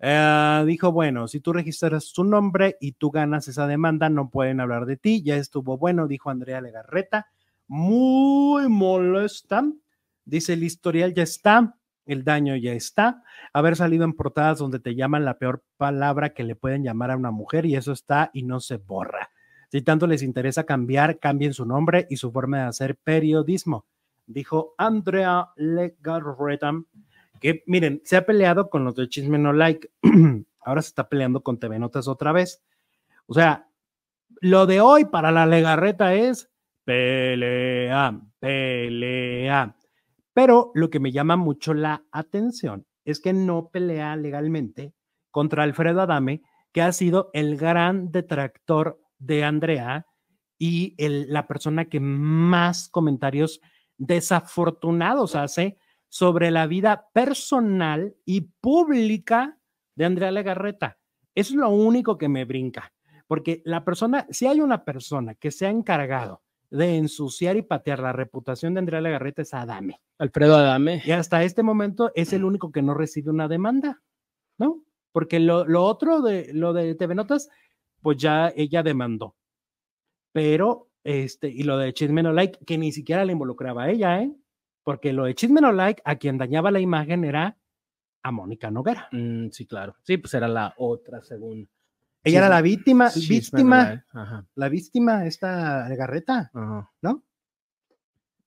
Eh, dijo, bueno, si tú registras su nombre y tú ganas esa demanda, no pueden hablar de ti. Ya estuvo bueno, dijo Andrea Legarreta. Muy molesta. Dice, el historial ya está, el daño ya está. Haber salido en portadas donde te llaman la peor palabra que le pueden llamar a una mujer y eso está y no se borra. Si tanto les interesa cambiar, cambien su nombre y su forma de hacer periodismo, dijo Andrea Legarreta, que miren, se ha peleado con los de Chisme No Like, ahora se está peleando con TV Notas otra vez. O sea, lo de hoy para la Legarreta es pelea, pelea. Pero lo que me llama mucho la atención es que no pelea legalmente contra Alfredo Adame, que ha sido el gran detractor de Andrea y la persona que más comentarios desafortunados hace sobre la vida personal y pública de Andrea Legarreta. Eso es lo único que me brinca, porque la persona, si hay una persona que se ha encargado de ensuciar y patear la reputación de Andrea Legarreta es Adame. Alfredo Adame. Y hasta este momento es el único que no recibe una demanda, ¿no? Porque lo, lo otro de lo de TV Notas, pues ya ella demandó. Pero, este, y lo de Chisme No Like, que ni siquiera le involucraba a ella, ¿eh? Porque lo de Chisme No Like, a quien dañaba la imagen era a Mónica Noguera. Mm, sí, claro. Sí, pues era la otra, según. Ella era la víctima, víctima, Ajá. la víctima, esta Garreta, Ajá. ¿no?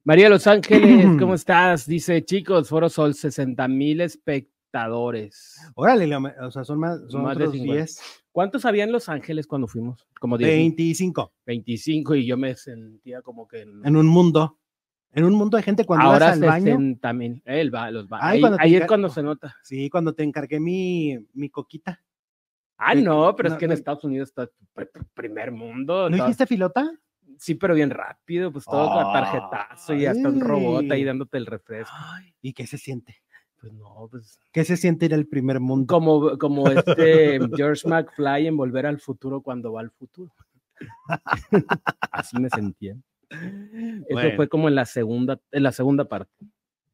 María Los Ángeles, ¿cómo estás? Dice, chicos, Foro Sol, 60 mil espectadores. Órale, o sea, son más, son Más de otros 50. 10, ¿Cuántos había en Los Ángeles cuando fuimos? Como 10, 25 25 y yo me sentía como que en- en un mundo. En un mundo de gente cuando ahora vas al baño. 60 mil. Eh, el los Ay, ahí es cuando se nota. Sí, cuando te encargué mi, mi coquita. Ah, no, pero no, es que en. Estados Unidos está pr- pr- primer mundo. ¿No dijiste filota? Sí, pero bien rápido, pues todo a tarjetazo y hasta un robot ahí dándote el refresco. ¿Y qué se siente? Pues no, pues ¿Qué se siente ir al primer mundo? como, como este George McFly en Volver al Futuro cuando va al futuro. Así me sentía. Eso Bueno, fue como en la segunda, en la segunda parte.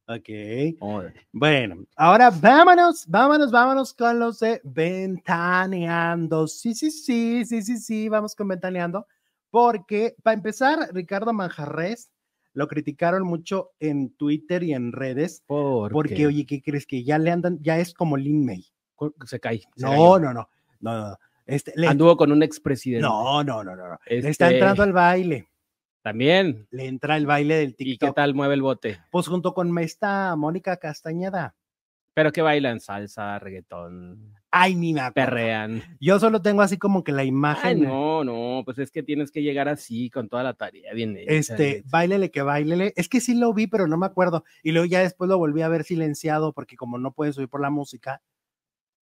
ok. Joder. Bueno, ahora vámonos, vámonos, vámonos con los de Ventaneando. Sí, sí, sí, sí, sí, sí, vamos con Ventaneando. Porque, para empezar, Ricardo Manjarres lo criticaron mucho en Twitter y en redes. ¿Por Porque, qué? oye, ¿qué crees? Que ya le andan, ya es como Lin May. se cae. se No, cayó. no, no, no, no. Este, le- Anduvo con un expresidente. no, no, no, no, no. Le está Este, entrando al baile. También. Le entra el baile del ¿Y qué TikTok. tal mueve el bote? Pues junto con esta Mónica Castañeda. Pero que bailan salsa, reggaetón, Ay, ni me acuerdo. perrean. Yo solo tengo así como que la Ay, imagen. no, no, pues es que tienes que llegar así con toda la tarea bien hecha. Este, bailele que bailele. Es que sí lo vi, pero no me acuerdo. Y luego ya después lo volví a ver silenciado porque como no pueden subir por la música.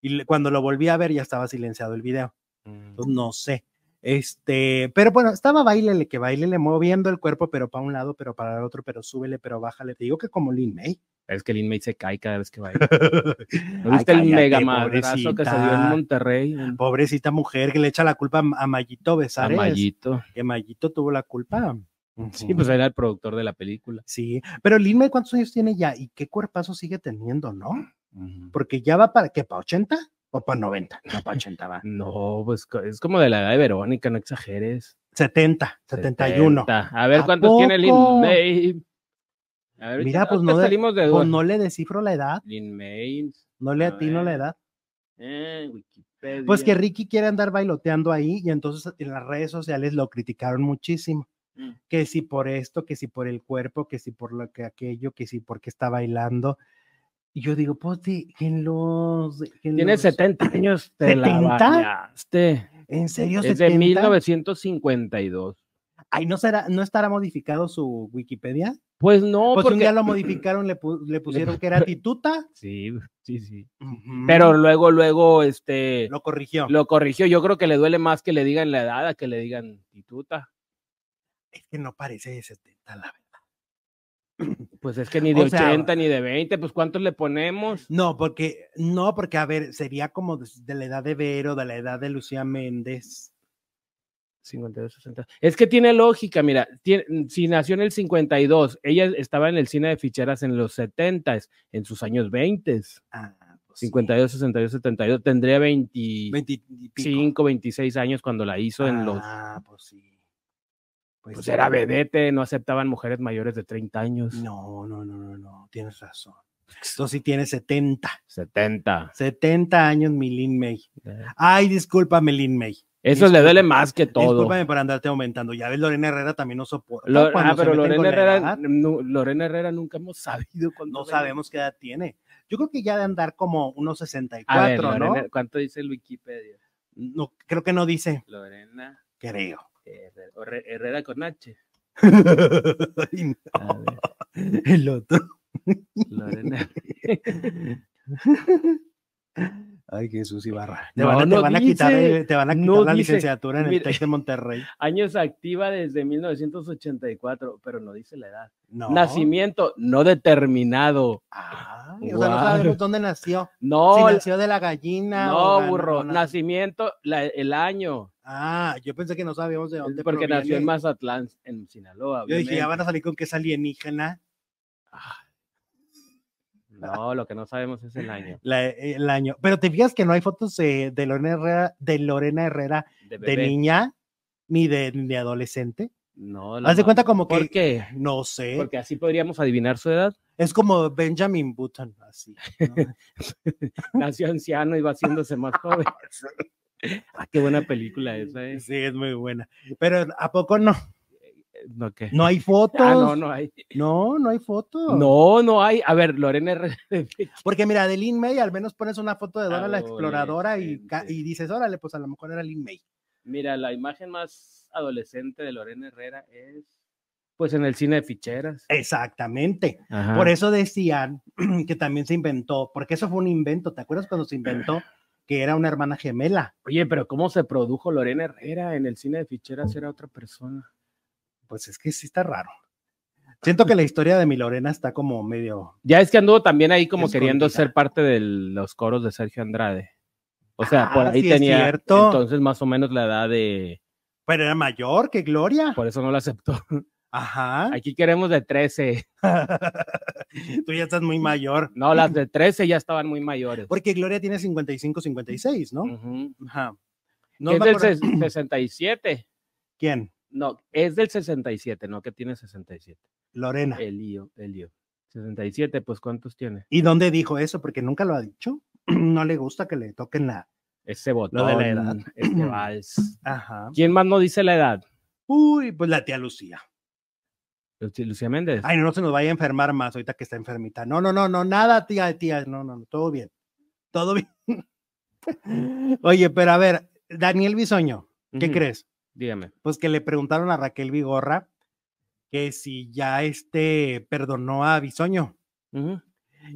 Y cuando lo volví a ver ya estaba silenciado el video. Mm. Entonces, no sé. Este, pero bueno, estaba bailele que bailele, moviendo el cuerpo, pero para un lado, pero para el otro, pero súbele, pero bájale. Te digo que como Lin May. Es que el inmate se cae cada vez que baila. ¿No viste el mega madrazo que se dio en. Monterrey? Pobrecita mujer que le echa la culpa a a Mayito A Besares. Mayito. Que Mayito tuvo la culpa. Sí, pues era el productor de la película. Sí, pero Lin May, ¿cuántos años tiene ya? ¿Y qué cuerpazo sigue teniendo, no? Porque ya va para, ¿qué? ¿Para 80? ¿O para 90? No, para 80 va. No, pues es como de la edad de Verónica, no exageres. 70, 71. 70. A ver ¿A cuántos tiene Lin? May. A ver, Mira, pues no ahorita de- salimos de Pues no le descifro la edad, Lin May. no le atino la edad. Eh, Wikipedia. Pues que Ricky quiere andar bailoteando ahí y entonces en las redes sociales lo criticaron muchísimo. Mm. Que si por esto, que si por el cuerpo, que si por lo que aquello, que si porque está bailando. Y yo digo, pues en los... en Tiene los- 70 años. Te la ¿70? bañaste. ¿En serio? Es de 70? 1952. Ay, ¿no, será, ¿no estará modificado su Wikipedia? Pues no, Pues un porque. día lo modificaron, le, pu- le pusieron que era tituta. Sí, sí, sí. Pero luego, luego, este. lo corrigió. Lo corrigió. Yo creo que le duele más que le digan la edad a que le digan tituta. Es que no parece de 70, la verdad. Pues es que ni de O sea, 80 ni de 20, pues ¿cuántos le ponemos? No, porque, no, porque, a ver, sería como de, de la edad de Vero, de la edad de Lucía Méndez. 52, 60. Es que tiene lógica, mira, tiene- si nació en el 52, ella estaba en el cine de ficheras en los 70, en sus años 20, Ah, pues sí, 52, 62, 72, tendría 25, 20 y pico. 26 años cuando la hizo en los... Ah, pues sí. Pues, Pues era vedete, no aceptaban mujeres mayores de 30 años. No, no, no, no, no, tienes razón. Entonces sí tiene 70. 70. 70 años, mi Lin May. Ay, discúlpame, Lin May. Eso le duele más que todo. Discúlpame por andarte aumentando. Ya ves, Lorena Herrera también no soporta. Lo- ah, pero Lorena Herrera, no, Lorena Herrera nunca hemos sabido cuándo No sabemos qué edad tiene. Yo creo que ya de andar como unos A ver, 64, ¿no? ¿cuánto dice el Wikipedia? No, creo que no dice. Lorena Creo. Herrera, Herre- Herrera con H. Ay, no, A ver, el otro. Lorena. Ay, Jesús Ibarra. Te No, van a, te quitar, el- te van a quitar No la dice. licenciatura en el. TEC de Monterrey. Años activa desde 1984, pero no dice la edad. No. Nacimiento no determinado. Ah, o sea, no sabemos dónde nació. No, si nació de la gallina. no, burro. Nacimiento, la- el año. Ah, yo pensé que no sabíamos de dónde Porque nació en. Mazatlán, en Sinaloa. Yo dije, ya obviamente. van a salir con que es alienígena. No, lo que no sabemos es el año. la- el año. Pero te fijas que no hay fotos de, de Lorena Herrera, de Lorena Herrera De, niña ni de, ni de adolescente. No, la Haz de cuenta como que, ¿Por qué? no sé, Porque así podríamos adivinar su edad. es como Benjamin Button, así. ¿no? Nació anciano y va haciéndose más joven. Ah, qué buena película esa, ¿eh? sí, es muy buena. Pero ¿a poco no? No, ¿qué? No hay fotos. Ah, no, no hay. No, no hay fotos. No, no hay. A ver, Lorena Herrera. Porque mira, de Lin May al menos pones una foto de Dora la exploradora y, y dices, órale, pues a lo mejor era Lin May. Mira, la imagen más adolescente de Lorena Herrera es, pues, en el cine de ficheras. Exactamente. Ajá. Por eso decían que también se inventó, porque eso fue un invento. ¿Te acuerdas cuando se inventó que era una hermana gemela? Oye, pero ¿cómo se produjo Lorena Herrera? En el cine de ficheras era otra persona. Pues es que sí está raro. Siento que la historia de mi Lorena está como medio. Ya es que anduvo también ahí como queriendo ser parte de los coros de Sergio Andrade. O sea, por Ah, ahí sí es tenía cierto. entonces más o menos la edad de... Pero era mayor que Gloria. Por eso no la aceptó. Ajá. Aquí queremos de 13. Tú ya estás muy mayor. No, las de 13 ya estaban muy mayores. Porque Gloria tiene 55, 56, ¿no? Ajá. No es del acuerdo- ses- 67. ¿Quién? No, es del 67, no que tiene 67. Lorena. El lío, el lío. 67, pues ¿cuántos tiene? ¿Y dónde dijo eso? Porque nunca lo ha dicho. No le gusta que le toquen la. Ese botón, Lo de la edad. este vals. Ajá. ¿Quién más no dice la edad? Uy, pues la tía Lucía. Lucía Méndez. Ay, no se nos vaya a enfermar más ahorita que está enfermita. No, no, no, no, nada, tía, tía. No, no, no, todo bien. Todo bien. Oye, pero a ver, Daniel Bisoño, ¿qué crees? Dígame. Pues que le preguntaron a Raquel Vigorra que si ya este perdonó a Bisoño.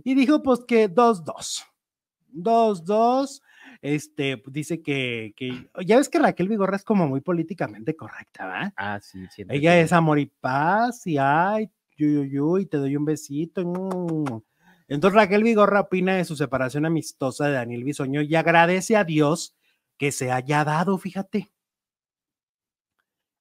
Y dijo pues que 2-2. 2-2. Este, dice que, que, ya ves que Raquel Vigorra es como muy políticamente correcta, ¿va? Ah, sí, sí. Ella es amor y paz y ay, yuy, te doy un besito. mm. Entonces Raquel Vigorra opina de su separación amistosa de Daniel Bisoño y agradece a Dios que se haya dado, fíjate.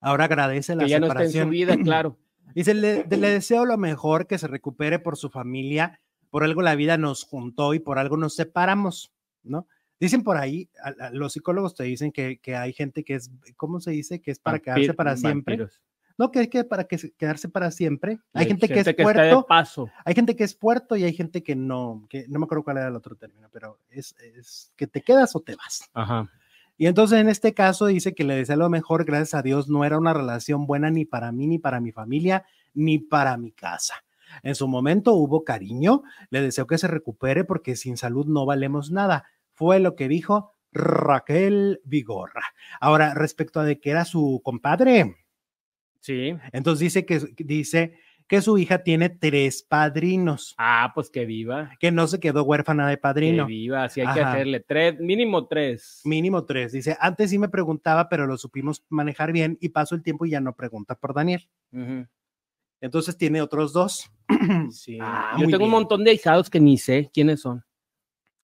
Ahora agradece la Que ya no está en su separación. vida, claro. Dice, le, le deseo lo mejor, que se recupere por su familia, por algo la vida nos juntó y por algo nos separamos, ¿no? Dicen por ahí, a- a- los psicólogos te dicen que, que hay gente que es, ¿cómo se dice? Que es para quedarse Vampir- para siempre. vampiros. No, que hay que para que se- quedarse para siempre. Hay gente, que es de puerto, paso. hay gente que es puerto y hay gente que no, que no me acuerdo cuál era el otro término, pero es, es que te quedas o te vas. Ajá. Y entonces en este caso dice que le desea lo mejor, gracias a Dios, no era una relación buena ni para mí, ni para mi familia, ni para mi casa. En su momento hubo cariño, le deseo que se recupere porque sin salud no valemos nada. Fue lo que dijo Raquel Vigorra. Ahora, respecto a de que era su compadre, Sí. entonces dice que dice que su hija tiene tres padrinos, Ah, pues que viva. que no se quedó huérfana de Que padrino. viva. Así hay que hacerle tres, mínimo tres. Mínimo tres. Dice, antes sí me preguntaba, pero lo supimos manejar bien y paso el tiempo y ya no pregunta por Daniel. Entonces tiene otros dos. Sí. Ah, Yo tengo un montón de hijados que ni sé quiénes son.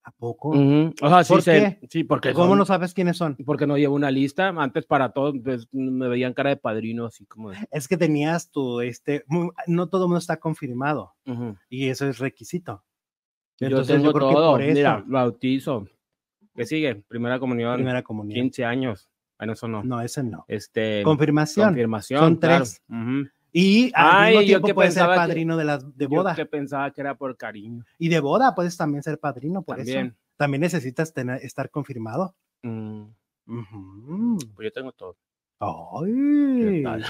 ¿A poco? O sea, sí ¿Por sé. Sí, porque ¿Cómo son- no sabes quiénes son? Porque no llevo una lista. Antes para todos pues, me veían cara de padrino, así como de. Es que tenías tu, este, no todo el mundo está confirmado y eso es requisito. Yo Entonces, tengo creo que eso, Mira, bautizo. ¿Qué sigue? Primera comunión. primera comunión. 15 años. Bueno, eso no. No, ese no. Este. Confirmación. confirmación. Son claro. tres. Ujú. Y al Ay, mismo yo tiempo puedes ser que- padrino de, las, de Yo boda. que pensaba que era por cariño. Y de boda puedes también ser padrino, por eso. También. También necesitas tener, estar confirmado. Mm. Pues yo tengo todo. Ay, tal?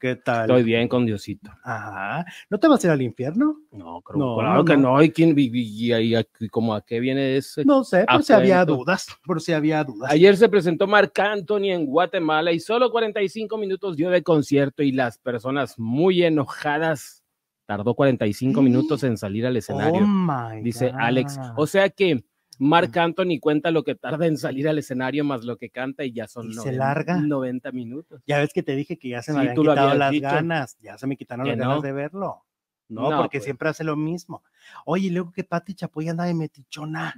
¿Qué tal? Estoy bien con Diosito. Ajá. ¿No te vas a ir al infierno? No, creo, No, claro que no. ¿Y quién, y, y- y- como a qué viene ese? No sé, por si había dudas, por si había dudas. Ayer se presentó Marc Anthony en Guatemala y solo 45 minutos dio de concierto y las personas muy enojadas. Tardó 45 minutos en salir al escenario, Oh my dice Alex. O sea que Marc Anthony cuenta lo que tarda en salir al escenario más lo que canta y ya son Y se 90, larga. 90 minutos. Ya ves que te dije que ya se me Sí, habían quitado las dicho. ganas, ya se me quitaron Que las ganas de verlo. No, No, porque pues. siempre hace lo mismo. Oye, y luego que Pati Chapoy anda de metichona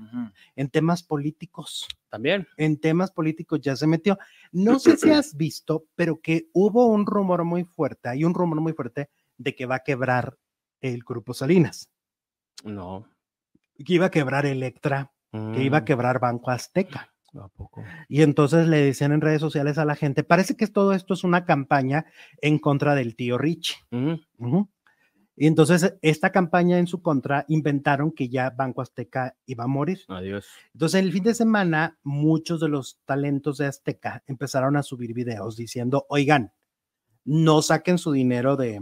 en temas políticos. También. En temas políticos ya se metió. No sé si has visto, pero que hubo un rumor muy fuerte, hay un rumor muy fuerte de que va a quebrar el Grupo Salinas, No. que iba a quebrar Electra, que iba a Mm, quebrar Banco Azteca. ¿a poco? Y entonces le decían en redes sociales a la gente, parece que todo esto es una campaña en contra del tío Rich. Ujú. Y entonces esta campaña en su contra inventaron que ya Banco Azteca iba a morir. Adiós. Entonces el fin de semana muchos de los talentos de Azteca empezaron a subir videos diciendo, oigan, no saquen su dinero de,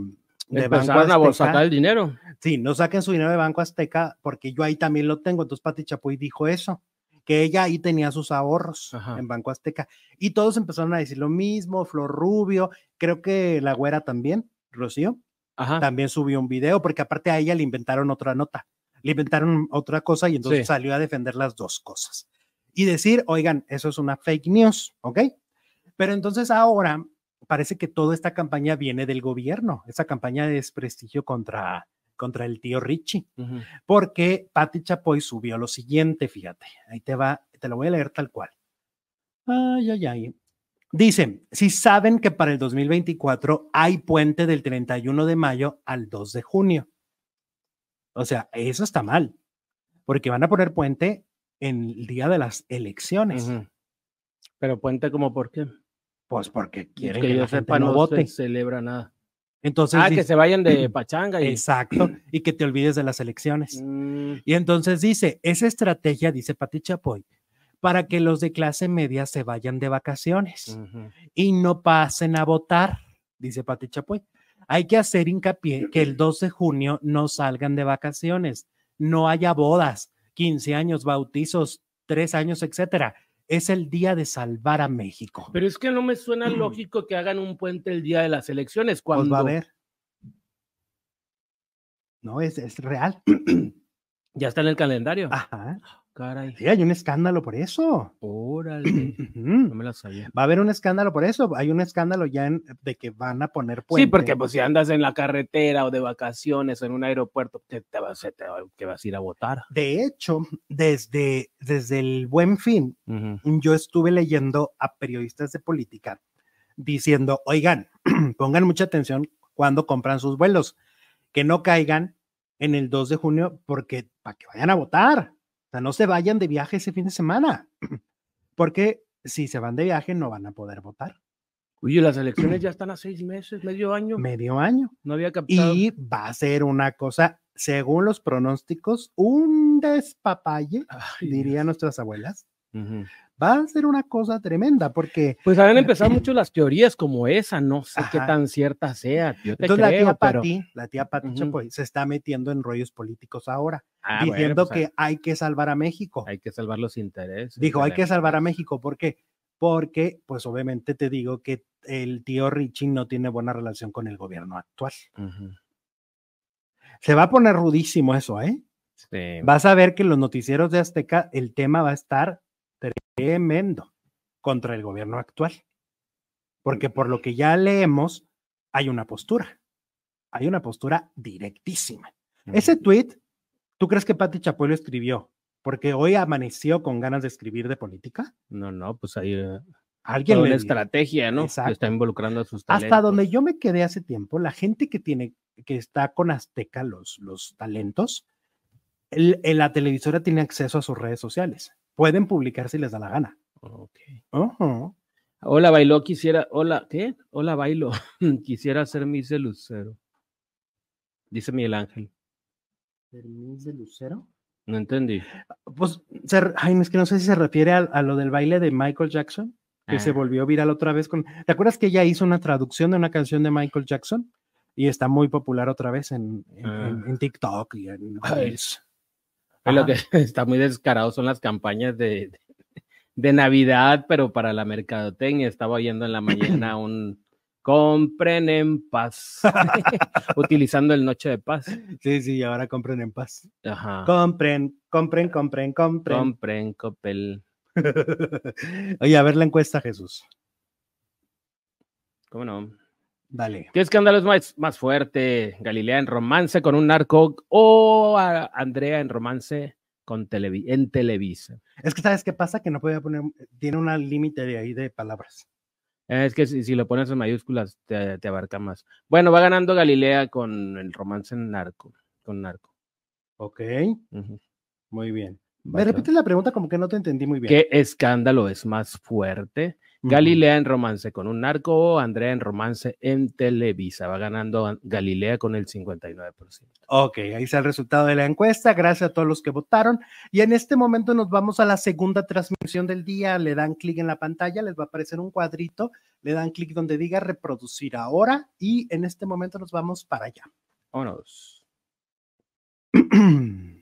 de Banco Empezaron a bo- Azteca. sacar el dinero. Sí, no saquen su dinero de Banco Azteca porque yo ahí también lo tengo. Entonces Pati Chapoy dijo eso, que ella ahí tenía sus ahorros Ajá. en Banco Azteca. Y todos empezaron a decir lo mismo, Flor Rubio, creo que la güera también, Rocío, Ajá. también subió un video porque aparte a ella le inventaron otra nota, le inventaron otra cosa y entonces Sí. salió a defender las dos cosas. Y decir, oigan, eso es una fake news, ¿ok? Pero entonces ahora parece que toda esta campaña viene del gobierno, esa campaña de desprestigio contra, contra el tío Richie, porque Patti Chapoy subió lo siguiente, fíjate, ahí te va, te lo voy a leer tal cual. Ay, ay, ay. Dice, si saben que para el 2024 hay puente del 31 de mayo al 2 de junio. O sea, eso está mal, porque van a poner puente en el día de las elecciones. Pero puente como por qué. Pues porque quieren que que, yo la gente sepa, no no vote. se celebra nada. Entonces, ah, que se vayan de pachanga y. exacto, y que te olvides de las elecciones. Mm, Y entonces dice, esa estrategia, dice Pati Chapoy, para que los de clase media se vayan de vacaciones y no pasen a votar, dice Pati Chapoy. Hay que hacer hincapié que el 2 de junio no salgan de vacaciones, no haya bodas, 15 años, bautizos, 3 años, etcétera. Es el día de salvar a México. Pero es que no me suena lógico que hagan un puente el día de las elecciones. Cuando Pues va a ver. No, es, es real. ya está en el calendario. Ajá. Caray. Sí, hay un escándalo por eso. Órale. No me la sabía. Va a haber un escándalo por eso. Hay un escándalo ya en- de que van a poner Sí, puente. porque pues si andas en la carretera o de vacaciones o en un aeropuerto, te, te vas, te vas a ir a votar. De hecho, desde, desde el buen fin, yo estuve leyendo a periodistas de política diciendo, oigan, pongan mucha atención cuando compran sus vuelos, que no caigan en el 2 de junio porque para que vayan a votar. O sea, no se vayan de viaje ese fin de semana, porque si se van de viaje no van a poder votar. Oye, las elecciones ya están a seis meses, medio año. Medio año. No había captado. Y va a ser una cosa, según los pronósticos, un despapalle, Ay, dirían nuestras abuelas. Ujú. Va a ser una cosa tremenda porque Pues habían empezado mucho las teorías como esa, no sé qué tan cierta sea. Yo te entonces la tía pero... Pati, la tía Pati Ujú. Chapoy se está metiendo en rollos políticos ahora, Ah, bueno, diciendo pues, que hay que salvar a México. hay que salvar los intereses. Dijo, hay que salvar a. México, ¿por qué? Porque, pues obviamente te digo que el tío Richie no tiene buena relación con el gobierno actual. Se va a poner rudísimo eso, ¿eh? Sí. Vas a ver que en los noticieros de Azteca el tema va a estar tremendo contra el gobierno actual. Porque por lo que ya leemos, hay una postura. Hay una postura directísima. Ese tweet, ¿tú crees que Pati Chapoy lo escribió? Porque hoy amaneció con ganas de escribir de política. No, no, pues ahí eh, Alguien una estrategia, ¿no? Exacto. está involucrando a sus Hasta talentos. donde yo me quedé hace tiempo, la gente que tiene, que está con Azteca, los, los talentos, el- el- la televisora tiene acceso a sus redes sociales. Pueden publicar si les da la gana. Ok. Ujú. Hola, bailó, quisiera, hola, ¿qué? Hola, bailo, quisiera ser Miss de Lucero. Dice Miguel Ángel. ¿Permiso de Lucero? No entendí. Pues, se ay, es que no sé si se refiere a, a lo del baile de Michael Jackson. que se Ah. volvió viral otra vez con. ¿Te acuerdas que ella hizo una traducción de una canción de Michael Jackson? Y está muy popular otra vez en, en- Ah. en- en TikTok y en Ay. Lo que está muy descarado son las campañas de, de Navidad, pero para la mercadotecnia. Estaba oyendo en la mañana un compren en paz, utilizando el Noche de Paz. Sí, sí, y ahora compren en paz. Ajá. Compren, compren, compren, compren. Compren, Copel. Oye, a ver la encuesta, Jesús. ¿Cómo no? ¿Qué escándalo es más, más fuerte? ¿Galilea en romance con un narco o a Andrea en romance con Televi- en Televisa? Es que, ¿sabes qué pasa? Que no podía poner, tiene un límite de ahí de palabras. Es que si, si lo pones en mayúsculas te, te abarca más. Bueno, va ganando Galilea con el romance en narco. Con narco. Ok, muy bien. Me repites la pregunta como que no te entendí muy bien. ¿Qué escándalo es más fuerte? Galilea en romance con un narco o Andrea en romance en Televisa. Va ganando Galilea con el 59%. Ok, ahí está el resultado de la encuesta. Gracias a todos los que votaron. Y en este momento nos vamos a la segunda transmisión del día. Le dan clic en la pantalla, les va a aparecer un cuadrito. Le dan clic donde diga reproducir ahora. Y en este momento nos vamos para allá. Vámonos.